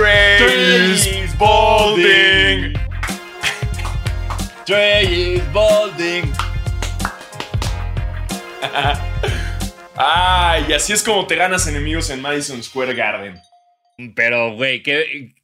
Is balding. Is balding. Ay, y así es como te ganas enemigos en Madison Square Garden. Pero, güey, qué,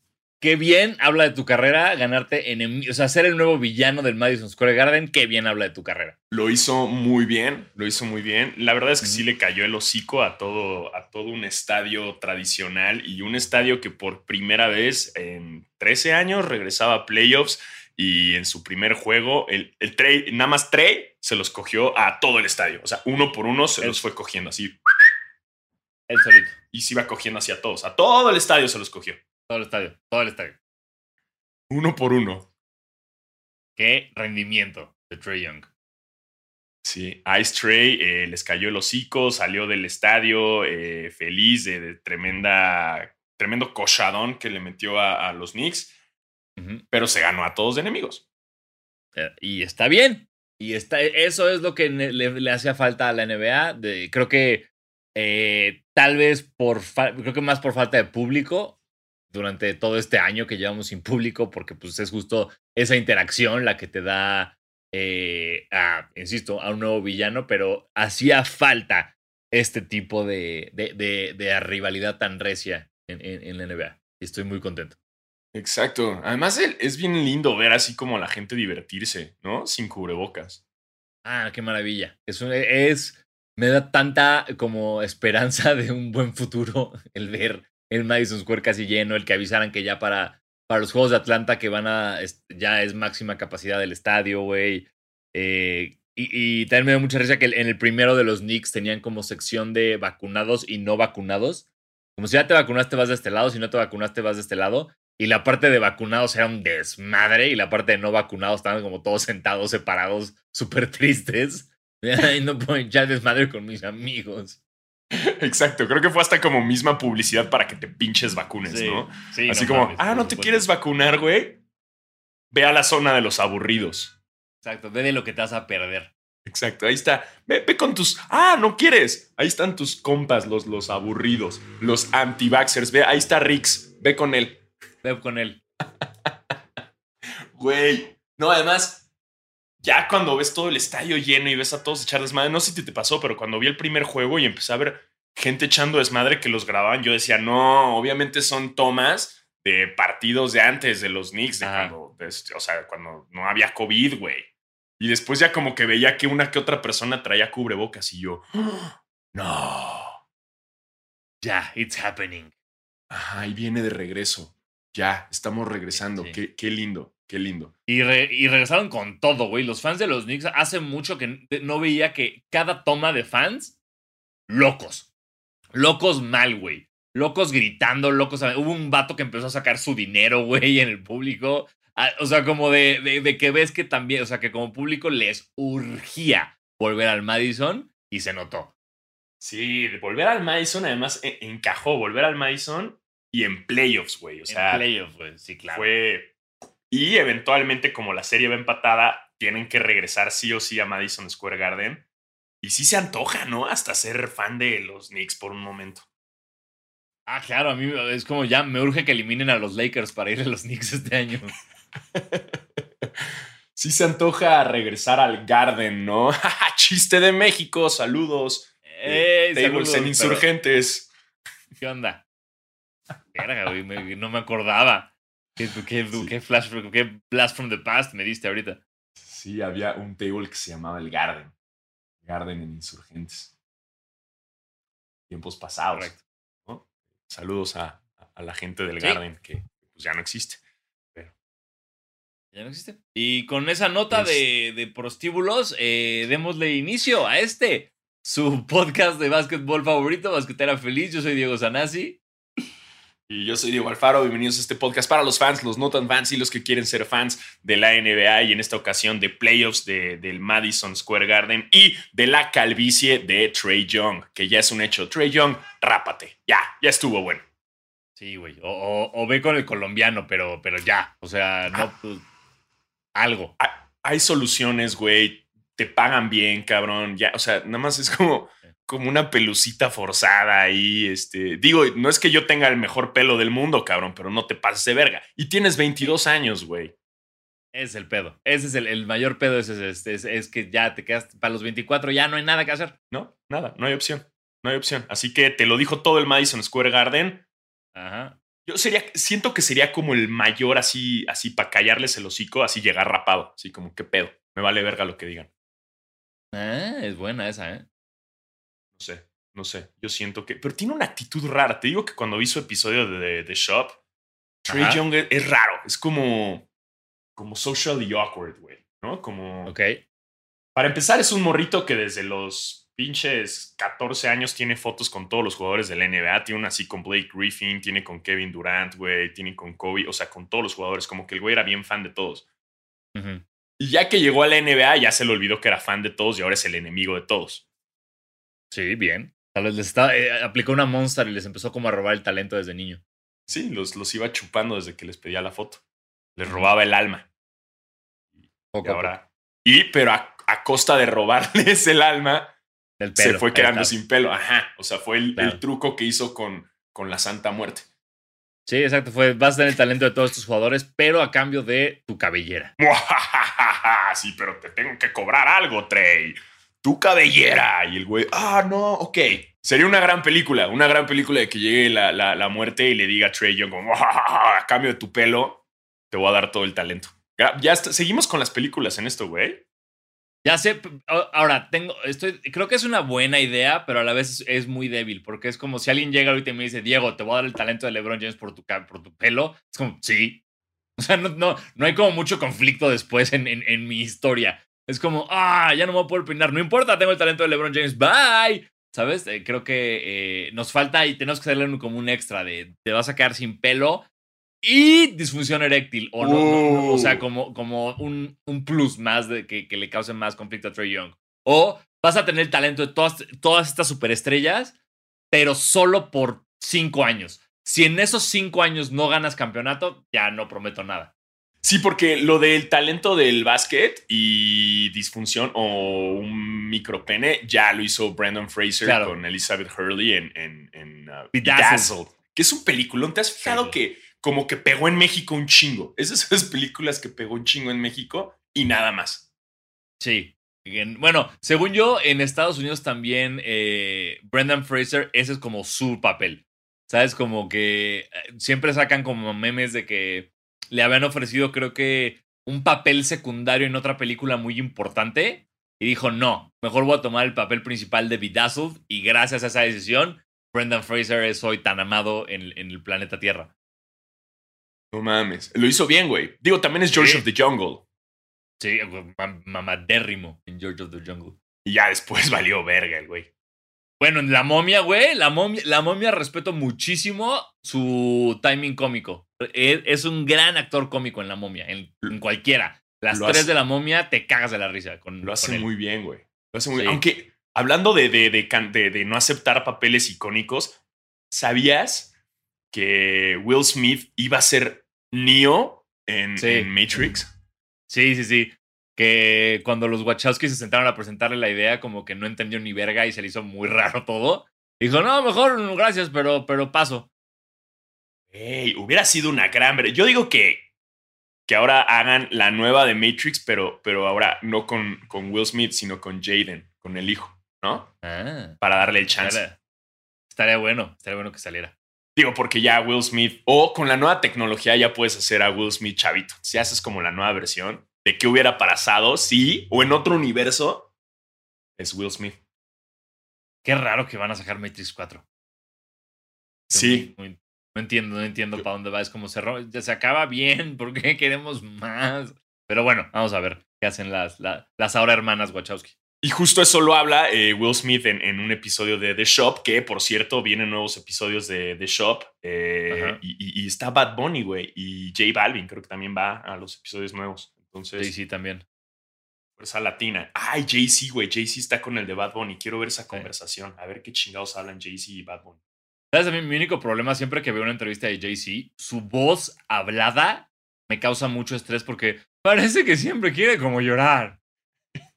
qué bien habla de tu carrera ganarte enemigos. O sea, ser el nuevo villano del Madison Square Garden, qué bien habla de tu carrera. Lo hizo muy bien, lo hizo muy bien. La verdad es que sí le cayó el hocico a todo, a todo un estadio tradicional y un estadio que por primera vez en 13 años regresaba a playoffs y en su primer juego, el, el Trey, nada más Trey se los cogió a todo el estadio. O sea, uno por uno se los fue cogiendo así. El solito. Y se iba cogiendo hacia todos. A todo el estadio se los cogió. Todo el estadio. Todo el estadio. Uno por uno. Qué rendimiento de Trey Young. Sí, Ice Trey eh, les cayó el hocico, salió del estadio eh, feliz de, de, tremenda, tremendo cochadón que le metió a, a los Knicks, uh -huh. pero se ganó a todos de enemigos. Eh, y está bien. Y está, eso es lo que le, le hacía falta a la NBA. De, creo que tal vez por, creo que más por falta de público durante todo este año que llevamos sin público, porque pues es justo esa interacción la que te da, eh, a, insisto, a un nuevo villano, pero hacía falta este tipo de, de, de, de rivalidad tan recia en, en, en, la NBA. Y estoy muy contento. Exacto. Además, es bien lindo ver así como a la gente divertirse, ¿no? Sin cubrebocas. Ah, qué maravilla. Es, un, es me da tanta como esperanza de un buen futuro el ver el Madison Square casi lleno, el que avisaran que ya para, para los Juegos de Atlanta que van a, ya es máxima capacidad del estadio, güey. Eh, y, también me da mucha risa que en el primero de los Knicks tenían como sección de vacunados y no vacunados. Como si ya te vacunaste vas de este lado, si no te vacunaste vas de este lado. Y la parte de vacunados era un desmadre y la parte de no vacunados estaban como todos sentados, separados, súper tristes. Y no puedo echar desmadre con mis amigos. Exacto, creo que fue hasta como misma publicidad para que te pinches vacunes, sí, ¿no? Sí, Así no como, mames, ah, ¿no te quieres vacunar, güey? Ve a la zona de los aburridos. Exacto, ve de lo que te vas a perder. Exacto, ahí está. Ve, ve, con tus. Ah, no quieres. Ahí están tus compas, los, los aburridos, los anti-vaxxers. Ve, ahí está Rix. Ve con él. Ve con él. Güey. No, además, ya cuando ves todo el estadio lleno y ves a todos echar desmadre, no sé si te pasó, pero cuando vi el primer juego y empecé a ver gente echando desmadre que los grababan, yo decía, no, obviamente son tomas de partidos de antes de los Knicks, de cuando, de, o sea, cuando no había COVID, güey. Y después ya como que veía que una que otra persona traía cubrebocas y yo, no. Ya, it's happening. Ajá, ahí viene de regreso. Ya, estamos regresando. Sí. Qué, qué, lindo, qué lindo. Y, re, y, regresaron con todo, güey. Los fans de los Knicks hace mucho que no veía que cada toma de fans, locos. Locos mal, güey. Locos gritando, locos. Hubo un vato que empezó a sacar su dinero, güey, en el público. O sea, como de, de, de, que ves que también, o sea, que como público les urgía volver al Madison y se notó. Sí, volver al Madison, además encajó volver al Madison y en playoffs, güey. O sea, en playoffs, güey, sí, claro. Fue. Y eventualmente, como la serie va empatada, tienen que regresar sí o sí a Madison Square Garden. Y sí se antoja, ¿no? Hasta ser fan de los Knicks por un momento. Ah, claro, a mí es como ya me urge que eliminen a los Lakers para ir a los Knicks este año. sí se antoja regresar al Garden, ¿no? Chiste de México, saludos. Hey, Tables saludos, en insurgentes. Pero... ¿Qué onda? Verga, güey, me, no me acordaba. ¿Qué, qué, sí. qué, flash, qué blast from the past me diste ahorita? Sí, había un table que se llamaba el Garden. Garden en insurgentes. Tiempos pasados. Correcto. ¿no? Saludos a, a, la gente del sí. Garden que pues, ya no existe. Ya no existe. Y con esa nota Es- de, de prostíbulos, eh, démosle inicio a este, su podcast de básquetbol favorito, Basquetera Feliz. Yo soy Diego Sanasi. Y yo soy Diego Alfaro, bienvenidos a este podcast para los fans, los no tan fans y los que quieren ser fans de la NBA y en esta ocasión de playoffs de, del Madison Square Garden y de la calvicie de Trey Young, que ya es un hecho. Trey Young, rápate. Ya, ya estuvo bueno. Sí, güey. O, o- o ve con el colombiano, pero, pero ya. O sea, no. Ah. pues, algo. Hay, hay soluciones, güey. te pagan bien, cabrón. Ya, o sea, nada más es como, como una pelucita forzada ahí. Este, digo, no es que yo tenga el mejor pelo del mundo, cabrón, pero no te pases de verga. Y tienes 22 años, güey. Es el pedo. Ese es el, mayor pedo. Es, es, es, que ya te quedas para los 24, ya no hay nada que hacer. No, nada, no hay opción. No hay opción. Así que te lo dijo todo el Madison Square Garden. Ajá. Yo sería, siento que sería como el mayor así, así para callarles el hocico, así llegar rapado. Así como, ¿qué pedo? Me vale verga lo que digan. Ah, es buena esa, ¿eh? No sé, no sé. Yo siento que. Pero tiene una actitud rara. Te digo que cuando vi su episodio de The Shop, Trey Young es raro. Es como como socially awkward, güey, ¿no? Como... Ok. Para empezar, es un morrito que desde los pinches 14 años tiene fotos con todos los jugadores del NBA. Tiene una así con Blake Griffin, tiene con Kevin Durant, güey, tiene con Kobe, o sea, con todos los jugadores. Como que el güey era bien fan de todos. Y ya que llegó a la NBA, ya se le olvidó que era fan de todos y ahora es el enemigo de todos. Sí, bien. Tal vez les está, eh, aplicó una monster y les empezó como a robar el talento desde niño. Sí, los, los iba chupando desde que les pedía la foto les robaba el alma. y ahora. Y, pero a, costa de robarles el alma, se fue quedando sin pelo. Ajá. O sea, fue el, truco que hizo con, con la Santa Muerte. Sí, exacto. Fue, vas a tener el talento de todos estos jugadores, pero a cambio de tu cabellera. sí, pero te tengo que cobrar algo, Trey. Tu cabellera. Y el güey, ah, no, ok. Sería una gran película, una gran película de que llegue la, la, muerte y le diga a Trey Young, como, a cambio de tu pelo, te voy a dar todo el talento. Ya, seguimos con las películas en esto, güey. Ya sé, ahora tengo, estoy, creo que es una buena idea, pero a la vez es, muy débil, porque es como si alguien llega ahorita y me dice, Diego, te voy a dar el talento de LeBron James por tu, por tu pelo. Es como, sí. O sea, no, no, no hay como mucho conflicto después en, en, mi historia. Es como, ah, ya no me voy a poder peinar. No importa, tengo el talento de LeBron James. Bye. ¿Sabes? Eh, creo que eh, nos falta y tenemos que hacerle como un extra de te vas a quedar sin pelo, y disfunción eréctil. O, no, o sea, uh. como, como un, un plus más de que, que, le cause más conflicto a Trey Young. O vas a tener el talento de todas, todas estas superestrellas, pero solo por cinco años. Si en esos cinco años no ganas campeonato, ya no prometo nada. Sí, porque lo del talento del básquet y disfunción o un micropene ya lo hizo Brandon Fraser con Elizabeth Hurley en, en, en uh, Bedazzled. que es un peliculón. ¿Te has fijado que como que pegó en México un chingo. Esas son las películas que pegó un chingo en México y nada más. Sí. Bueno, según yo, en Estados Unidos también eh, Brendan Fraser, ese es como su papel. ¿Sabes? Como que eh, siempre sacan como memes de que le habían ofrecido, creo que, un papel secundario en otra película muy importante. Y dijo, no, mejor voy a tomar el papel principal de Bedazzled. Y gracias a esa decisión, Brendan Fraser es hoy tan amado en el planeta Tierra. No mames. Lo hizo bien, güey. Digo, también es George of the Jungle. Sí, mamadérrimo en George of the Jungle. Y ya después valió verga el güey. Bueno, en La Momia, güey, la momia, la momia respeto muchísimo su timing cómico. E, es, un gran actor cómico en La Momia, en, cualquiera. Las tres de La Momia te cagas de la risa. Con, lo hace muy bien, güey. Lo hace muy bien. Aunque, hablando de, de, de, de, no aceptar papeles icónicos, ¿sabías que Will Smith iba a ser Neo en, Matrix. Sí, sí, sí. Que cuando los Wachowski se sentaron a presentarle la idea, como que no entendió ni verga y se le hizo muy raro todo. Dijo, no, mejor gracias, pero, pero paso. Ey, hubiera sido una gran... Yo digo que, que ahora hagan la nueva de Matrix, pero, pero ahora no con, con Will Smith, sino con Jaden, con el hijo, ¿no? Ah, Para darle el chance. estaría bueno, estaría bueno que saliera. Digo, porque ya Will Smith, o con la nueva tecnología ya puedes hacer a Will Smith chavito. Si haces como la nueva versión de qué hubiera pasado si, o en otro universo, es Will Smith. Qué raro que van a sacar Matrix 4. Sí. no entiendo, no entiendo para dónde va. Es como se, se acaba bien, ¿por qué queremos más? Pero bueno, vamos a ver qué hacen las, las ahora hermanas Wachowski. Y justo eso lo habla eh, Will Smith en, un episodio de The Shop, que por cierto vienen nuevos episodios de The Shop. Eh, y, está Bad Bunny, güey. Y J Balvin creo que también va a los episodios nuevos. Entonces. Jay-Z también. Fuerza latina. Ay, Jay-Z, güey. Jay-Z está con el de Bad Bunny. Quiero ver esa conversación. A ver qué chingados hablan Jay-Z y Bad Bunny. ¿Sabes? Mi único problema siempre que veo una entrevista de Jay-Z, su voz hablada me causa mucho estrés porque parece que siempre quiere como llorar.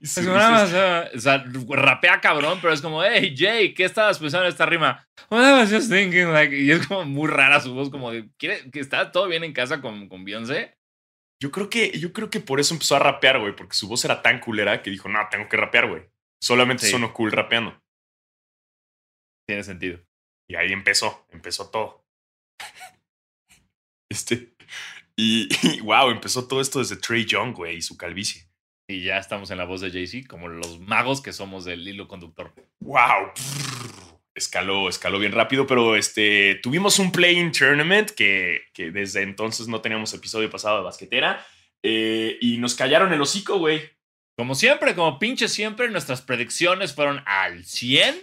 Es como, nada más, o sea, rapea cabrón, pero es como, hey, Jay, ¿qué estabas pensando en esta rima? Well, I was just thinking, like, y es como muy rara su voz, como de, ¿quiere, que está todo bien en casa con, con Beyoncé? Yo creo que, yo creo que por eso empezó a rapear, güey, porque su voz era tan culera que dijo, no, tengo que rapear, güey. Solamente sí. cool rapeando. Tiene sentido. Y ahí empezó, empezó todo. este. Y, y, wow, empezó todo esto desde Trey Young, güey, y su calvicie. Y ya estamos en la voz de Jay-Z, como los magos que somos del hilo conductor. ¡Wow! Escaló, escaló bien rápido, pero este, tuvimos un play-in tournament que, que, desde entonces no teníamos episodio pasado de basquetera. Eh, y nos callaron el hocico, güey. Como siempre, como pinche siempre, nuestras predicciones fueron al 100.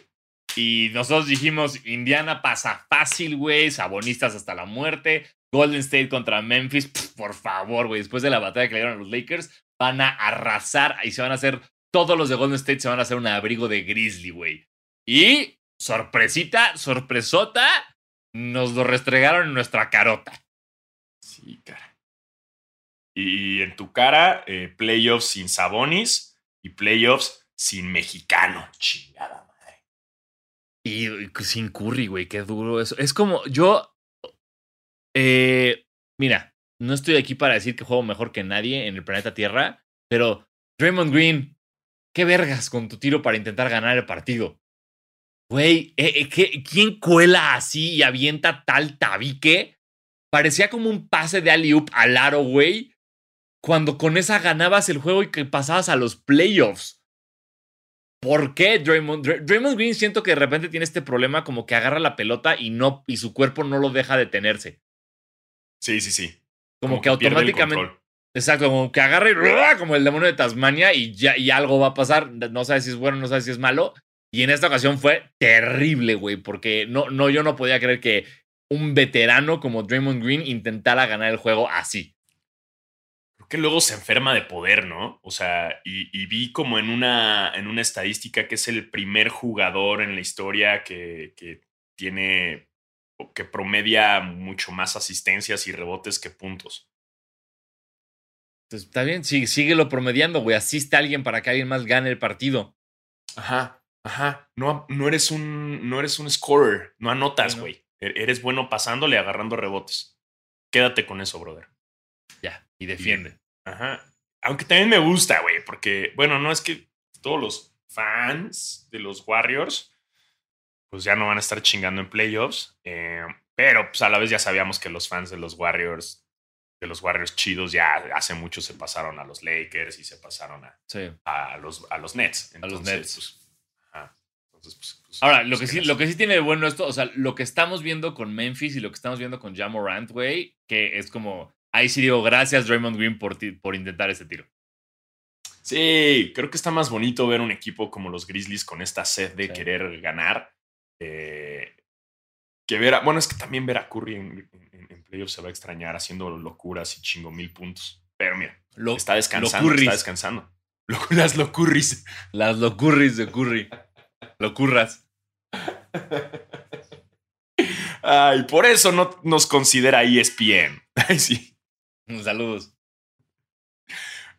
Y nosotros dijimos, Indiana pasa fácil, güey, sabonistas hasta la muerte. Golden State contra Memphis, por favor, güey, después de la batalla que le dieron a los Lakers, van a arrasar y se van a hacer, todos los de Golden State se van a hacer un abrigo de Grizzly, güey. Y, sorpresita, sorpresota, nos lo restregaron en nuestra carota. Sí, cara. Y en tu cara, eh, playoffs sin Sabonis y playoffs sin mexicano. Chingada madre. Y, sin Curry, güey, qué duro eso. Es como, yo. Eh, mira, no estoy aquí para decir que juego mejor que nadie en el planeta Tierra, pero Draymond Green, qué vergas con tu tiro para intentar ganar el partido. Güey, eh, eh, ¿quién cuela así y avienta tal tabique? Parecía como un pase de alley-oop al aro, güey. Cuando con esa ganabas el juego y que pasabas a los playoffs. ¿Por qué Draymond, Draymond Green siento que de repente tiene este problema como que agarra la pelota y no y su cuerpo no lo deja detenerse. Sí, sí, sí. Como, como que, que automáticamente. Exacto, como que agarre como el demonio de Tasmania y ya y algo va a pasar. No sabes si es bueno, no sabes si es malo. Y en esta ocasión fue terrible, güey, porque no, no, yo no podía creer que un veterano como Draymond Green intentara ganar el juego así. Creo que luego se enferma de poder, ¿no? O sea, y, y vi como en una, en una estadística que es el primer jugador en la historia que, que tiene que promedia mucho más asistencias y rebotes que puntos. Pues está bien, sí, síguelo promediando, güey. Asiste a alguien para que alguien más gane el partido. Ajá, ajá. No, no, eres, un, no eres un scorer, no anotas, güey. Bueno. Eres bueno pasándole, agarrando rebotes. Quédate con eso, brother. Ya, y defiende. Y, ajá. Aunque también me gusta, güey, porque, bueno, no es que todos los fans de los Warriors pues ya no van a estar chingando en playoffs. Eh, pero pues a la vez ya sabíamos que los fans de los Warriors, de los Warriors chidos, ya hace mucho se pasaron a los Lakers y se pasaron a, sí. a, los, a los Nets. Entonces, a los Nets. Pues. Entonces, pues, pues, Ahora, lo que, sí, lo que sí tiene de bueno esto, o sea, lo que estamos viendo con Memphis y lo que estamos viendo con Jamorant, güey, que es como, ahí sí digo, gracias Draymond Green por, por intentar ese tiro. Sí, creo que está más bonito ver un equipo como los Grizzlies con esta sed de sí. querer ganar eh, que ver a, bueno, es que también ver a Curry en, en, en, playoffs se va a extrañar haciendo locuras y chingo mil puntos. Pero mira, lo, está descansando, está descansando. Las locurris. Las locurris de Curry. Locurras. Ay, por eso no nos considera ESPN. Ay, sí. Saludos.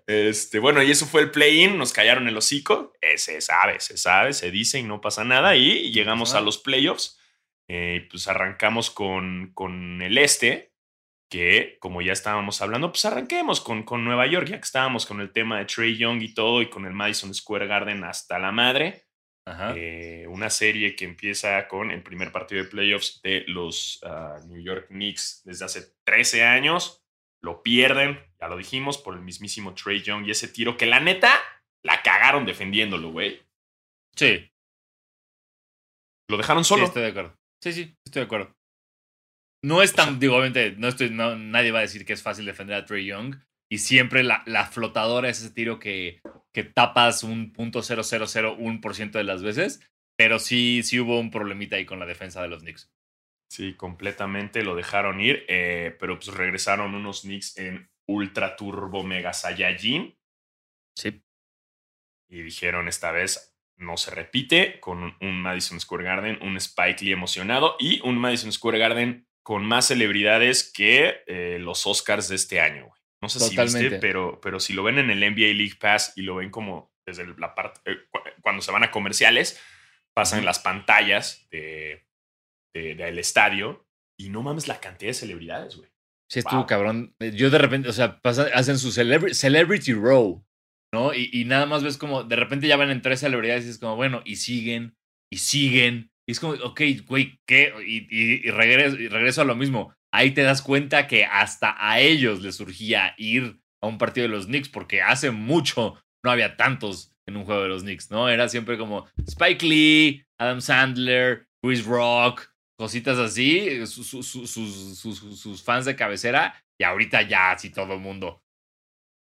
Este, bueno, y eso fue el play-in, nos callaron el hocico, eh, se sabe, se sabe, se dice y no pasa nada. Y llegamos a los playoffs, eh, pues arrancamos con, con el este, que como ya estábamos hablando, pues arranquemos con, con Nueva York, ya que estábamos con el tema de Trey Young y todo, y con el Madison Square Garden hasta la madre. Eh, una serie que empieza con el primer partido de playoffs de los uh, New York Knicks desde hace 13 años lo pierden, ya lo dijimos, por el mismísimo Trey Young y ese tiro que la neta la cagaron defendiéndolo, güey. Sí. Lo dejaron solo. Sí, estoy de acuerdo. Sí, sí, estoy de acuerdo. No es tan, o sea, digo, obviamente, no estoy, no, nadie va a decir que es fácil defender a Trey Young. Y siempre la, la flotadora es ese tiro que, que tapas un punto .0001% de las veces. Pero sí, sí hubo un problemita ahí con la defensa de los Knicks. Sí, completamente lo dejaron ir, eh, pero pues regresaron unos Knicks en Ultra Turbo Mega Saiyajin. Sí. Y dijeron esta vez no se repite con un Madison Square Garden, un Spike Lee emocionado y un Madison Square Garden con más celebridades que eh, los Oscars de este año. No sé Totalmente. si viste, pero, pero si lo ven en el NBA League Pass y lo ven como desde la parte, eh, cuando se van a comerciales, pasan las pantallas de, del estadio y no mames la cantidad de celebridades, güey. Sí, estuvo cabrón. Yo de repente, o sea, hacen su celebrity, row, ¿no? Y, nada más ves como, de repente ya van en tres celebridades y es como, bueno, y siguen, y siguen. Y es como, ok, güey, ¿qué? Y, y, y, regreso, y regreso a lo mismo. Ahí te das cuenta que hasta a ellos les surgía ir a un partido de los Knicks porque hace mucho no había tantos en un juego de los Knicks, ¿no? Era siempre como Spike Lee, Adam Sandler, Chris Rock, cositas así, sus, fans de cabecera, y ahorita ya así todo el mundo.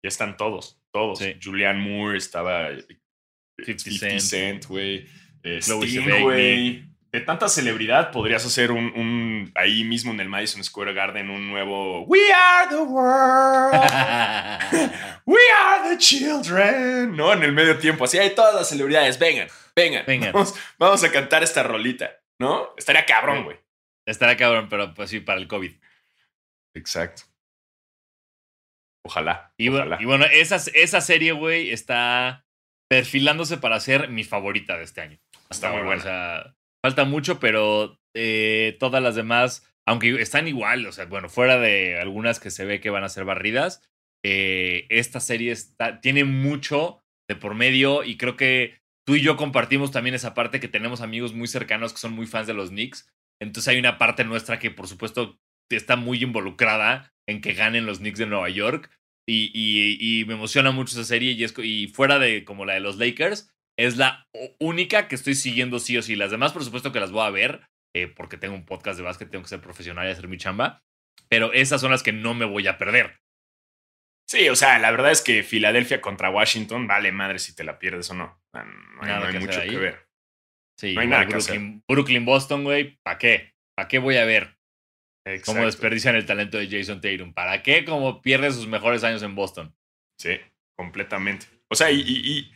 Ya están todos, todos. Julian Moore estaba 50 Cent, güey. Eh, güey. De tanta celebridad podrías hacer un, un, ahí mismo en el Madison Square Garden un nuevo We are the world. We are the children. ¿No? En el medio tiempo. Así hay todas las celebridades. Vengan, vengan. vengan. vamos a cantar esta rolita. ¿no? Estaría cabrón, güey. Estaría cabrón, pero pues sí, para el COVID. Exacto. Ojalá. Y, bueno, esa, esa serie, güey, está perfilándose para ser mi favorita de este año. Está muy buena. O sea, falta mucho, pero eh, todas las demás, aunque están igual, o sea, bueno, fuera de algunas que se ve que van a ser barridas, eh, esta serie está, tiene mucho de por medio y creo que tú y yo compartimos también esa parte que tenemos amigos muy cercanos que son muy fans de los Knicks. Entonces hay una parte nuestra que por supuesto está muy involucrada en que ganen los Knicks de Nueva York. Y, y, me emociona mucho esa serie y, y fuera de como la de los Lakers, es la única que estoy siguiendo sí o sí. Las demás por supuesto que las voy a ver eh, porque tengo un podcast de básquet, tengo que ser profesional y hacer mi chamba. Pero esas son las que no me voy a perder. Sí, o sea, la verdad es que Filadelfia contra Washington, vale madre si te la pierdes o no. No hay, mucho que ver. Sí, no hay nada Brooklyn, Brooklyn, Boston, güey, ¿para qué? ¿Para qué voy a ver? Cómo desperdician el talento de Jason Tatum. ¿Para qué? Como pierde sus mejores años en Boston. Sí, completamente. O sea, y,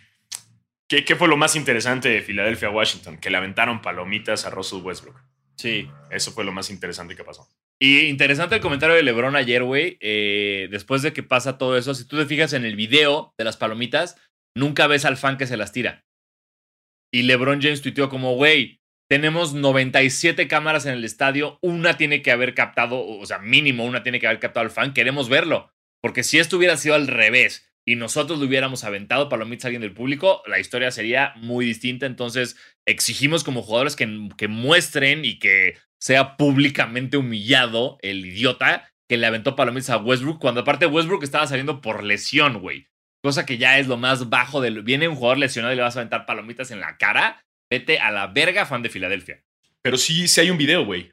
¿qué, ¿qué, fue lo más interesante de Filadelfia-Washington? Que le aventaron palomitas a Russell Westbrook. Sí. Eso fue lo más interesante que pasó. Y interesante el comentario de LeBron ayer, güey. Eh, después de que pasa todo eso, si tú te fijas en el video de las palomitas, nunca ves al fan que se las tira. Y LeBron James tuiteó como, güey, tenemos 97 cámaras en el estadio, una tiene que haber captado, o sea, mínimo una tiene que haber captado al fan, queremos verlo. Porque si esto hubiera sido al revés y nosotros le hubiéramos aventado palomitas a alguien del público, la historia sería muy distinta. Entonces, exigimos como jugadores que, que muestren y que sea públicamente humillado el idiota que le aventó palomitas a Westbrook, cuando aparte Westbrook estaba saliendo por lesión, güey. Cosa que ya es lo más bajo del... Viene un jugador lesionado y le vas a aventar palomitas en la cara. Vete a la verga, fan de Filadelfia. Pero sí, sí hay un video, güey.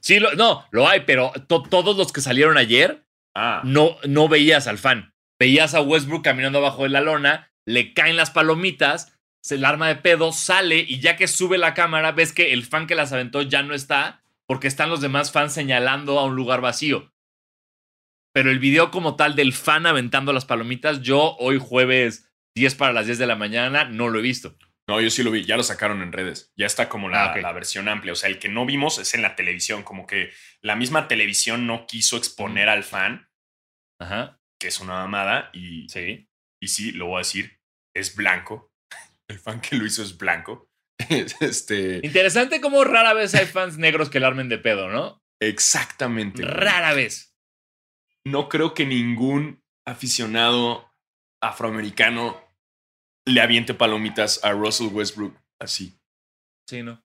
Sí, no, lo hay, pero todos los que salieron ayer, ah. no, no veías al fan. Veías a Westbrook caminando abajo de la lona, le caen las palomitas se el arma de pedo, sale y ya que sube la cámara, ves que el fan que las aventó ya no está porque están los demás fans señalando a un lugar vacío. Pero el video como tal del fan aventando las palomitas, yo hoy jueves 10 para las 10 de la mañana no lo he visto. No, yo sí lo vi, ya lo sacaron en redes. Ya está como la, ah, la, versión amplia. O sea, el que no vimos es en la televisión, como que la misma televisión no quiso exponer al fan, Ajá. Que es una mamada. Y sí. y sí, lo voy a decir, es blanco el fan que lo hizo es blanco. este... Interesante cómo rara vez hay fans negros que le armen de pedo, ¿no? Exactamente. Rara vez. No creo que ningún aficionado afroamericano le aviente palomitas a Russell Westbrook así. Sí, ¿no?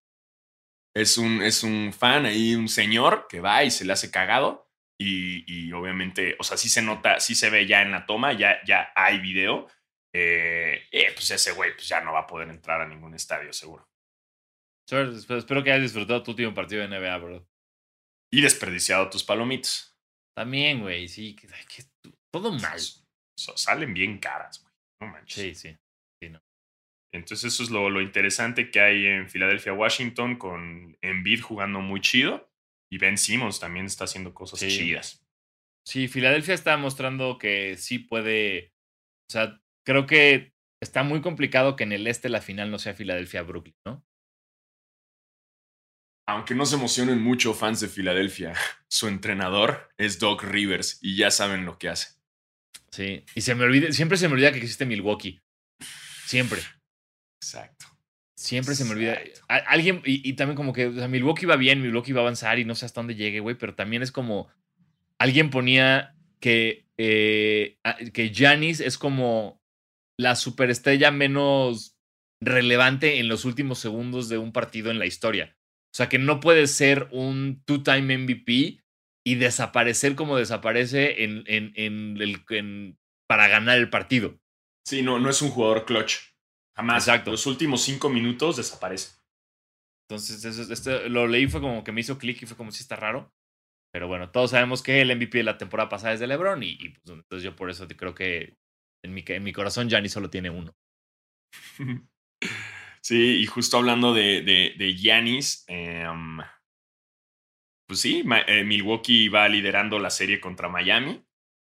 Es un, es un fan ahí, un señor que va y se le hace cagado. Y, y, obviamente, o sea, sí se nota, sí se ve ya en la toma, ya, ya hay video, eh, eh, pues ese güey pues ya no va a poder entrar a ningún estadio, seguro. Espero que hayas disfrutado tu último partido de NBA, bro. Y desperdiciado tus palomitas. También, güey, sí. todo mal. salen bien caras, güey. No manches. Sí, sí. no. Entonces eso es lo, lo, interesante que hay en Filadelfia, Washington, con Embiid jugando muy chido. Y Ben Simmons también está haciendo cosas chidas. Sí, Filadelfia está mostrando que sí puede... O sea, creo que está muy complicado que en el este la final no sea Filadelfia-Brooklyn, ¿no? Aunque no se emocionen mucho fans de Filadelfia, su entrenador es Doc Rivers y ya saben lo que hace. Sí, y se me olvida, siempre se me olvida que existe Milwaukee. Siempre. Exacto. Siempre se me olvida. Alguien, y, y también como que, o sea, Milwaukee va bien, Milwaukee va a avanzar y no sé hasta dónde llegue, güey, pero también es como. Alguien ponía que, eh, que Giannis es como la superestrella menos relevante en los últimos segundos de un partido en la historia. O sea, que no puede ser un two-time MVP y desaparecer como desaparece en, en, en el, en- para ganar el partido. Sí, no, no es un jugador clutch. Jamás. Exacto. Los últimos cinco minutos desaparece. Entonces, eso, este, lo leí, fue como que me hizo clic y fue como si está raro. Pero bueno, todos sabemos que el MVP de la temporada pasada es de LeBron y, y, pues, entonces yo por eso creo que en mi, en mi corazón Gianni solo tiene uno. Sí, y justo hablando de, de, de Giannis, em, pues sí, eh, Milwaukee va liderando la serie contra Miami.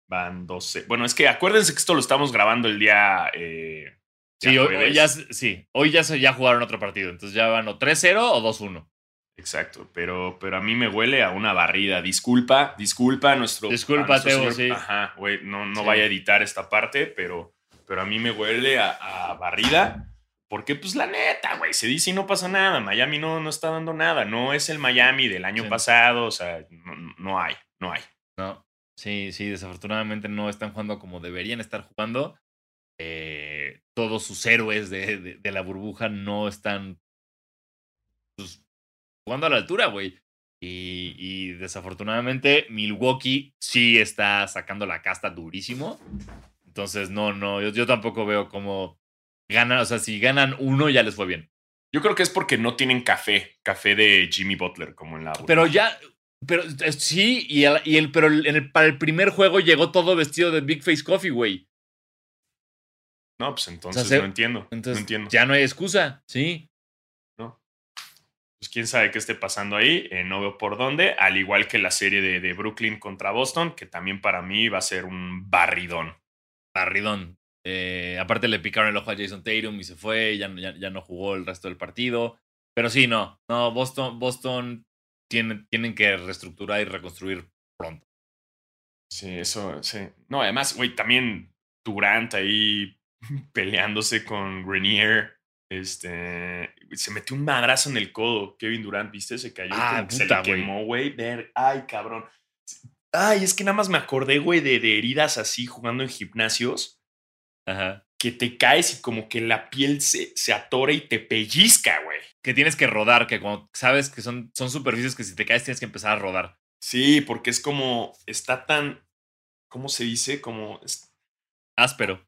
Van 12. Bueno, es que acuérdense que esto lo estamos grabando el día. eh, Sí, ya hoy, ya, se- sí, hoy ya, se- ya jugaron otro partido, entonces ya van o 3-0 o 2-1. Exacto, pero, pero a mí me huele a una barrida. Disculpa, disculpa a nuestro. Disculpa, a nuestro Teo, sí. Ajá, güey, no, no Sí. vaya a editar esta parte, pero, pero a mí me huele a, a barrida. Porque, pues, la neta, güey, se dice y no pasa nada. Miami no, no está dando nada. No es el Miami del año Sí. pasado. O sea, no, no hay, no hay. No, sí, sí, desafortunadamente no están jugando como deberían estar jugando. Eh, todos sus héroes de, de- de la burbuja no están pues, jugando a la altura, güey. Y, y desafortunadamente Milwaukee sí está sacando la casta durísimo. Entonces, no, no, yo, yo tampoco veo cómo ganan. O sea, si ganan uno, ya les fue bien. Yo creo que es porque no tienen café, café de Jimmy Butler, como en la. Pero ya, pero eh, sí, y el, y el- pero en el- para el primer juego llegó todo vestido de Big Face Coffee, güey. No, pues entonces se- no entiendo. Entonces, no entiendo. ya no hay excusa, sí. Pues quién sabe qué esté pasando ahí. eh, no veo por dónde. Al igual que la serie de, de Brooklyn contra Boston, que también para mí va a ser un barridón. Barridón. Eh, aparte le picaron el ojo a Jason Tatum y se fue, ya, ya, ya no jugó el resto del partido. Pero sí, no, no, Boston, Boston tiene, tienen que reestructurar y reconstruir pronto. Sí, eso, sí. No, además, güey, también Durant ahí peleándose con Grenier. Este, se metió un madrazo en el codo. Kevin Durant, ¿viste? Se cayó. Ah, que se puta, le quemó, güey. Ay, cabrón. Ay, es que nada más me acordé, güey, de, de heridas así jugando en gimnasios. Ajá. Que te caes y como que la piel se, se atora y te pellizca, güey. Que tienes que rodar, que cuando sabes que son, son superficies que si te caes tienes que empezar a rodar. Sí, porque es como, está tan, ¿cómo se dice? Como, es- Áspero.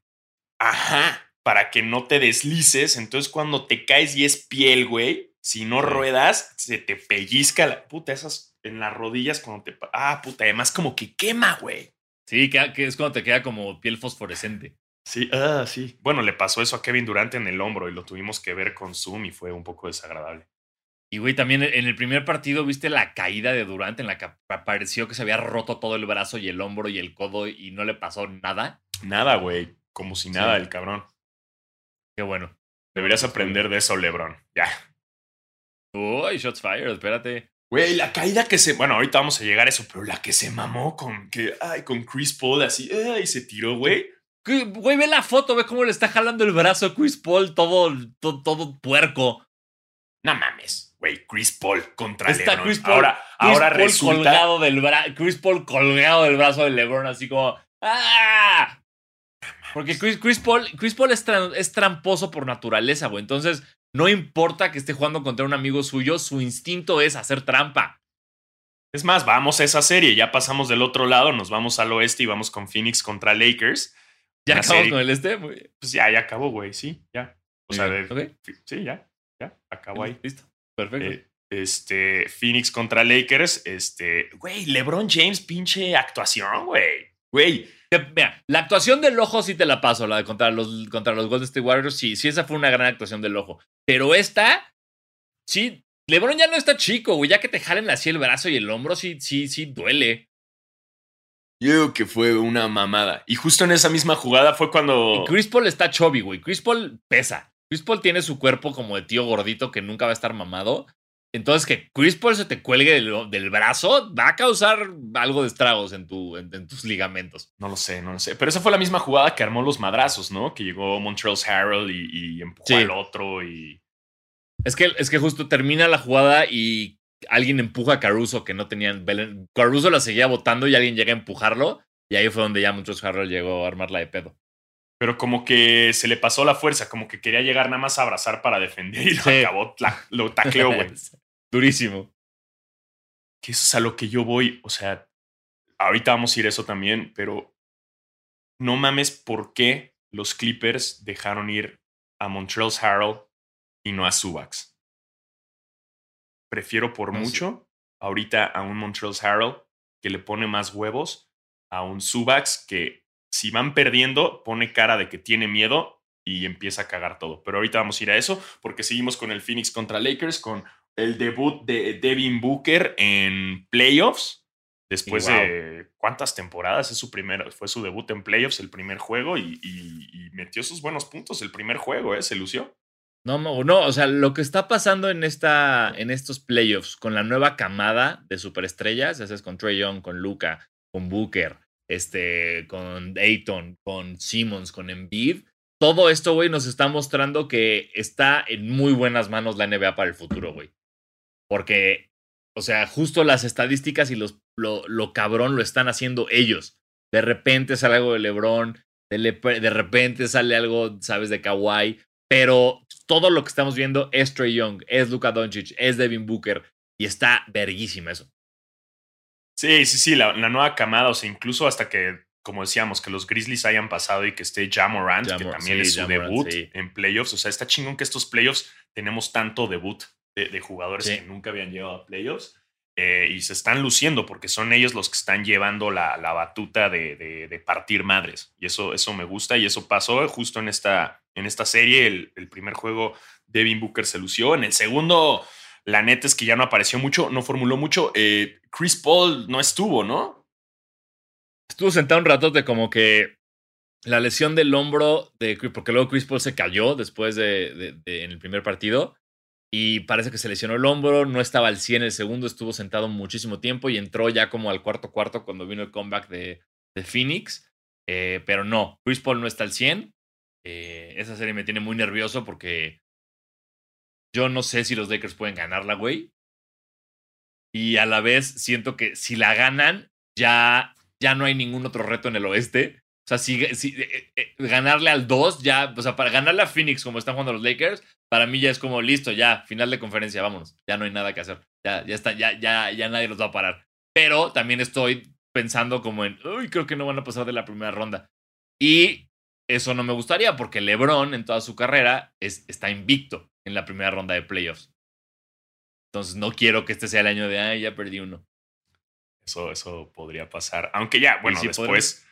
Ajá, para que no te deslices. Entonces cuando te caes y es piel, güey, si no ruedas, se te pellizca la puta, esas en las rodillas cuando te... Ah, puta, además como que quema, güey. Sí, que, que es cuando te queda como piel fosforescente. Sí, ah, sí. Bueno, le pasó eso a Kevin Durant en el hombro y lo tuvimos que ver con Zoom y fue un poco desagradable. Y güey, también en el primer partido viste la caída de Durant en la que pareció que se había roto todo el brazo y el hombro y el codo y no le pasó nada. Nada, güey. Como si nada, Sí. el cabrón. Qué bueno. Deberías aprender de eso, Lebron. Ya. Uy, shots fired, espérate. Güey, la caída que se. Bueno, ahorita vamos a llegar a eso, pero la que se mamó con que. Ay, con Chris Paul así. Ay, se tiró, güey. Güey, ve la foto, ve cómo le está jalando el brazo a Chris Paul, todo, todo, todo puerco. No mames, güey. Chris Paul contra Está LeBron. Chris Paul- ahora, Chris ahora Paul resulta. colgado del brazo. Chris Paul colgado del brazo de LeBron, así como. ¡Ah! Porque Chris, Chris Paul, Chris Paul es, tra- es tramposo por naturaleza, güey. Entonces, no importa que esté jugando contra un amigo suyo, su instinto es hacer trampa. Es más, vamos a esa serie. Ya pasamos del otro lado, nos vamos al oeste y vamos con Phoenix contra Lakers. Ya acabamos serie- con el este. Muy, Pues ya, ya acabó, güey. Sí, ya. O sea, de- sí, ya. Ya, acabó ahí. Listo. Perfecto. Eh, este, Phoenix contra Lakers. Este, güey, LeBron James, pinche actuación, güey. Güey, Mira, la actuación del ojo sí te la paso, la de contra los, contra los Golden State Warriors, sí, sí, esa fue una gran actuación del ojo. Pero esta, sí, LeBron ya no está chico, güey, ya que te jalen así el brazo y el hombro, sí, sí, sí, duele. yo digo que fue una mamada. Y justo en esa misma jugada fue cuando. Y Chris Paul está chubby, güey, Chris Paul pesa. Chris Paul tiene su cuerpo como de tío gordito que nunca va a estar mamado. Entonces, que Chris Paul se te cuelgue del, brazo va a causar algo de estragos en, tu, en, tus ligamentos. No lo sé, no lo sé. Pero esa fue la misma jugada que armó los madrazos, ¿no? Que llegó Montreal Harold y, y empujó al otro y. Es que, es que justo termina la jugada y alguien empuja a Caruso que no tenían. Caruso la seguía botando y alguien llega a empujarlo. Y ahí fue donde ya Montreal Harold llegó a armarla de pedo pero como que se le pasó la fuerza, como que quería llegar nada más a abrazar para defender y lo acabó, lo tacleó, güey. Durísimo. Que eso es a lo que yo voy, o sea, ahorita vamos a ir eso también, pero no mames por qué los Clippers dejaron ir a Montreal Harold y no a Subax. Prefiero por mucho ahorita a un Montreal Harold que le pone más huevos a un Subax que si van perdiendo, pone cara de que tiene miedo y empieza a cagar todo. Pero ahorita vamos a ir a eso porque seguimos con el Phoenix contra Lakers, con el debut de Devin Booker en playoffs. Después de cuántas temporadas es su primera, fue su debut en playoffs, el primer juego, y, metió sus buenos puntos el primer juego, ¿eh? Se lució. No, no, o sea, lo que está pasando en, esta, en estos playoffs con la nueva camada de superestrellas, ya es con Trey Young, con Luca, con Booker, este, con Dayton, con Simmons, con Embiid. Todo esto, güey, nos está mostrando que está en muy buenas manos la NBA para el futuro, güey. Porque, o sea, justo las estadísticas y los, lo, lo cabrón lo están haciendo ellos. De repente sale algo de LeBron, de, de repente sale algo, sabes, de Kawhi, pero todo lo que estamos viendo es Trey Young, es Luka Doncic, es Devin Booker, y está verguísima eso. Sí, sí, sí, la, nueva camada, o sea, incluso hasta que, como decíamos, que los Grizzlies hayan pasado y que esté Jamorant, que también es su debut en playoffs. O sea, está chingón que estos playoffs tenemos tanto debut de, jugadores que nunca habían llegado a playoffs. Eh, y se están luciendo porque son ellos los que están llevando la, la batuta de, de, partir madres. Y eso, eso me gusta y eso pasó justo en esta, en esta serie. El, el primer juego, Devin Booker se lució. En el segundo la neta es que ya no apareció mucho, no formuló mucho. Eh, Chris Paul no estuvo, ¿no? Estuvo sentado un rato de como que la lesión del hombro de porque luego Chris Paul se cayó después de, en el primer partido y parece que se lesionó el hombro, no estaba al 100 el segundo, estuvo sentado muchísimo tiempo y entró ya como al cuarto cuarto cuando vino el comeback de, de Phoenix. Eh, pero no, Chris Paul no está al 100. Eh, esa serie me tiene muy nervioso porque yo no sé si los Lakers pueden ganarla, güey. Y a la vez siento que si la ganan, ya, ya no hay ningún otro reto en el oeste. O sea, si, si eh, eh, ganarle al 2, ya, o sea, para ganarle a Phoenix como están jugando los Lakers, para mí ya es como listo, ya, final de conferencia, vámonos. Ya no hay nada que hacer. Ya, ya está, ya, ya, ya nadie los va a parar. Pero también estoy pensando como en, uy, creo que no van a pasar de la primera ronda. Y eso no me gustaría porque LeBron en toda su carrera es, está invicto en la primera ronda de playoffs. Entonces no quiero que este sea el año de, ay, ya perdí uno. Eso, eso podría pasar. Aunque ya, bueno, después...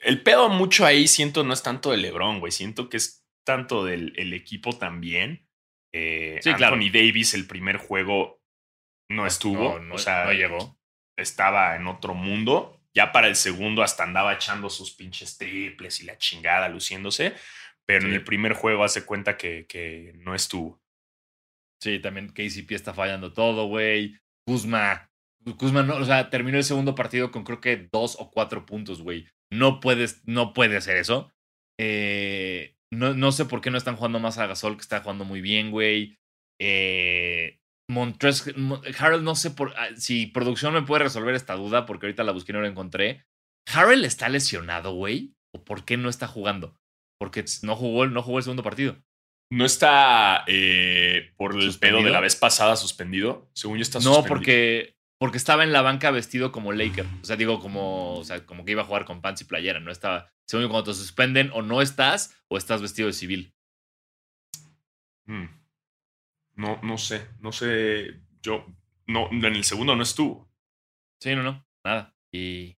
el pedo mucho ahí siento no es tanto de LeBron, güey. Siento que es tanto del el equipo también. Eh, sí, Anthony Davis, el primer juego no estuvo. No, o sea, no llegó. Estaba en otro mundo. Ya para el segundo hasta andaba echando sus pinches triples y la chingada, luciéndose. Pero en el primer juego hace cuenta que, que no estuvo. Sí, también KCP está fallando todo, güey. Kuzma. Kuzma, no, o sea, terminó el segundo partido con creo que dos o cuatro puntos, güey. No puedes, no puede hacer eso. Eh, no, no sé por qué no están jugando más a Gasol, que está jugando muy bien, güey. Eh, Montres, Harold, no sé por, ah, si producción me puede resolver esta duda, porque ahorita la busqué y no la encontré. ¿Harold está lesionado, güey? ¿O por qué no está jugando? porque no jugó, no jugó el segundo partido. ¿No está eh, por el pedo de la vez pasada suspendido? Según yo está suspendido. No, porque, porque estaba en la banca vestido como Laker. O sea, digo, como, o sea, como que iba a jugar con pants y playera. No estaba. Según cuando te suspenden, o no estás, o estás vestido de civil. Hmm. No, no sé. No sé. Yo. No, en el segundo no estuvo. Sí, no, no. Nada. Y.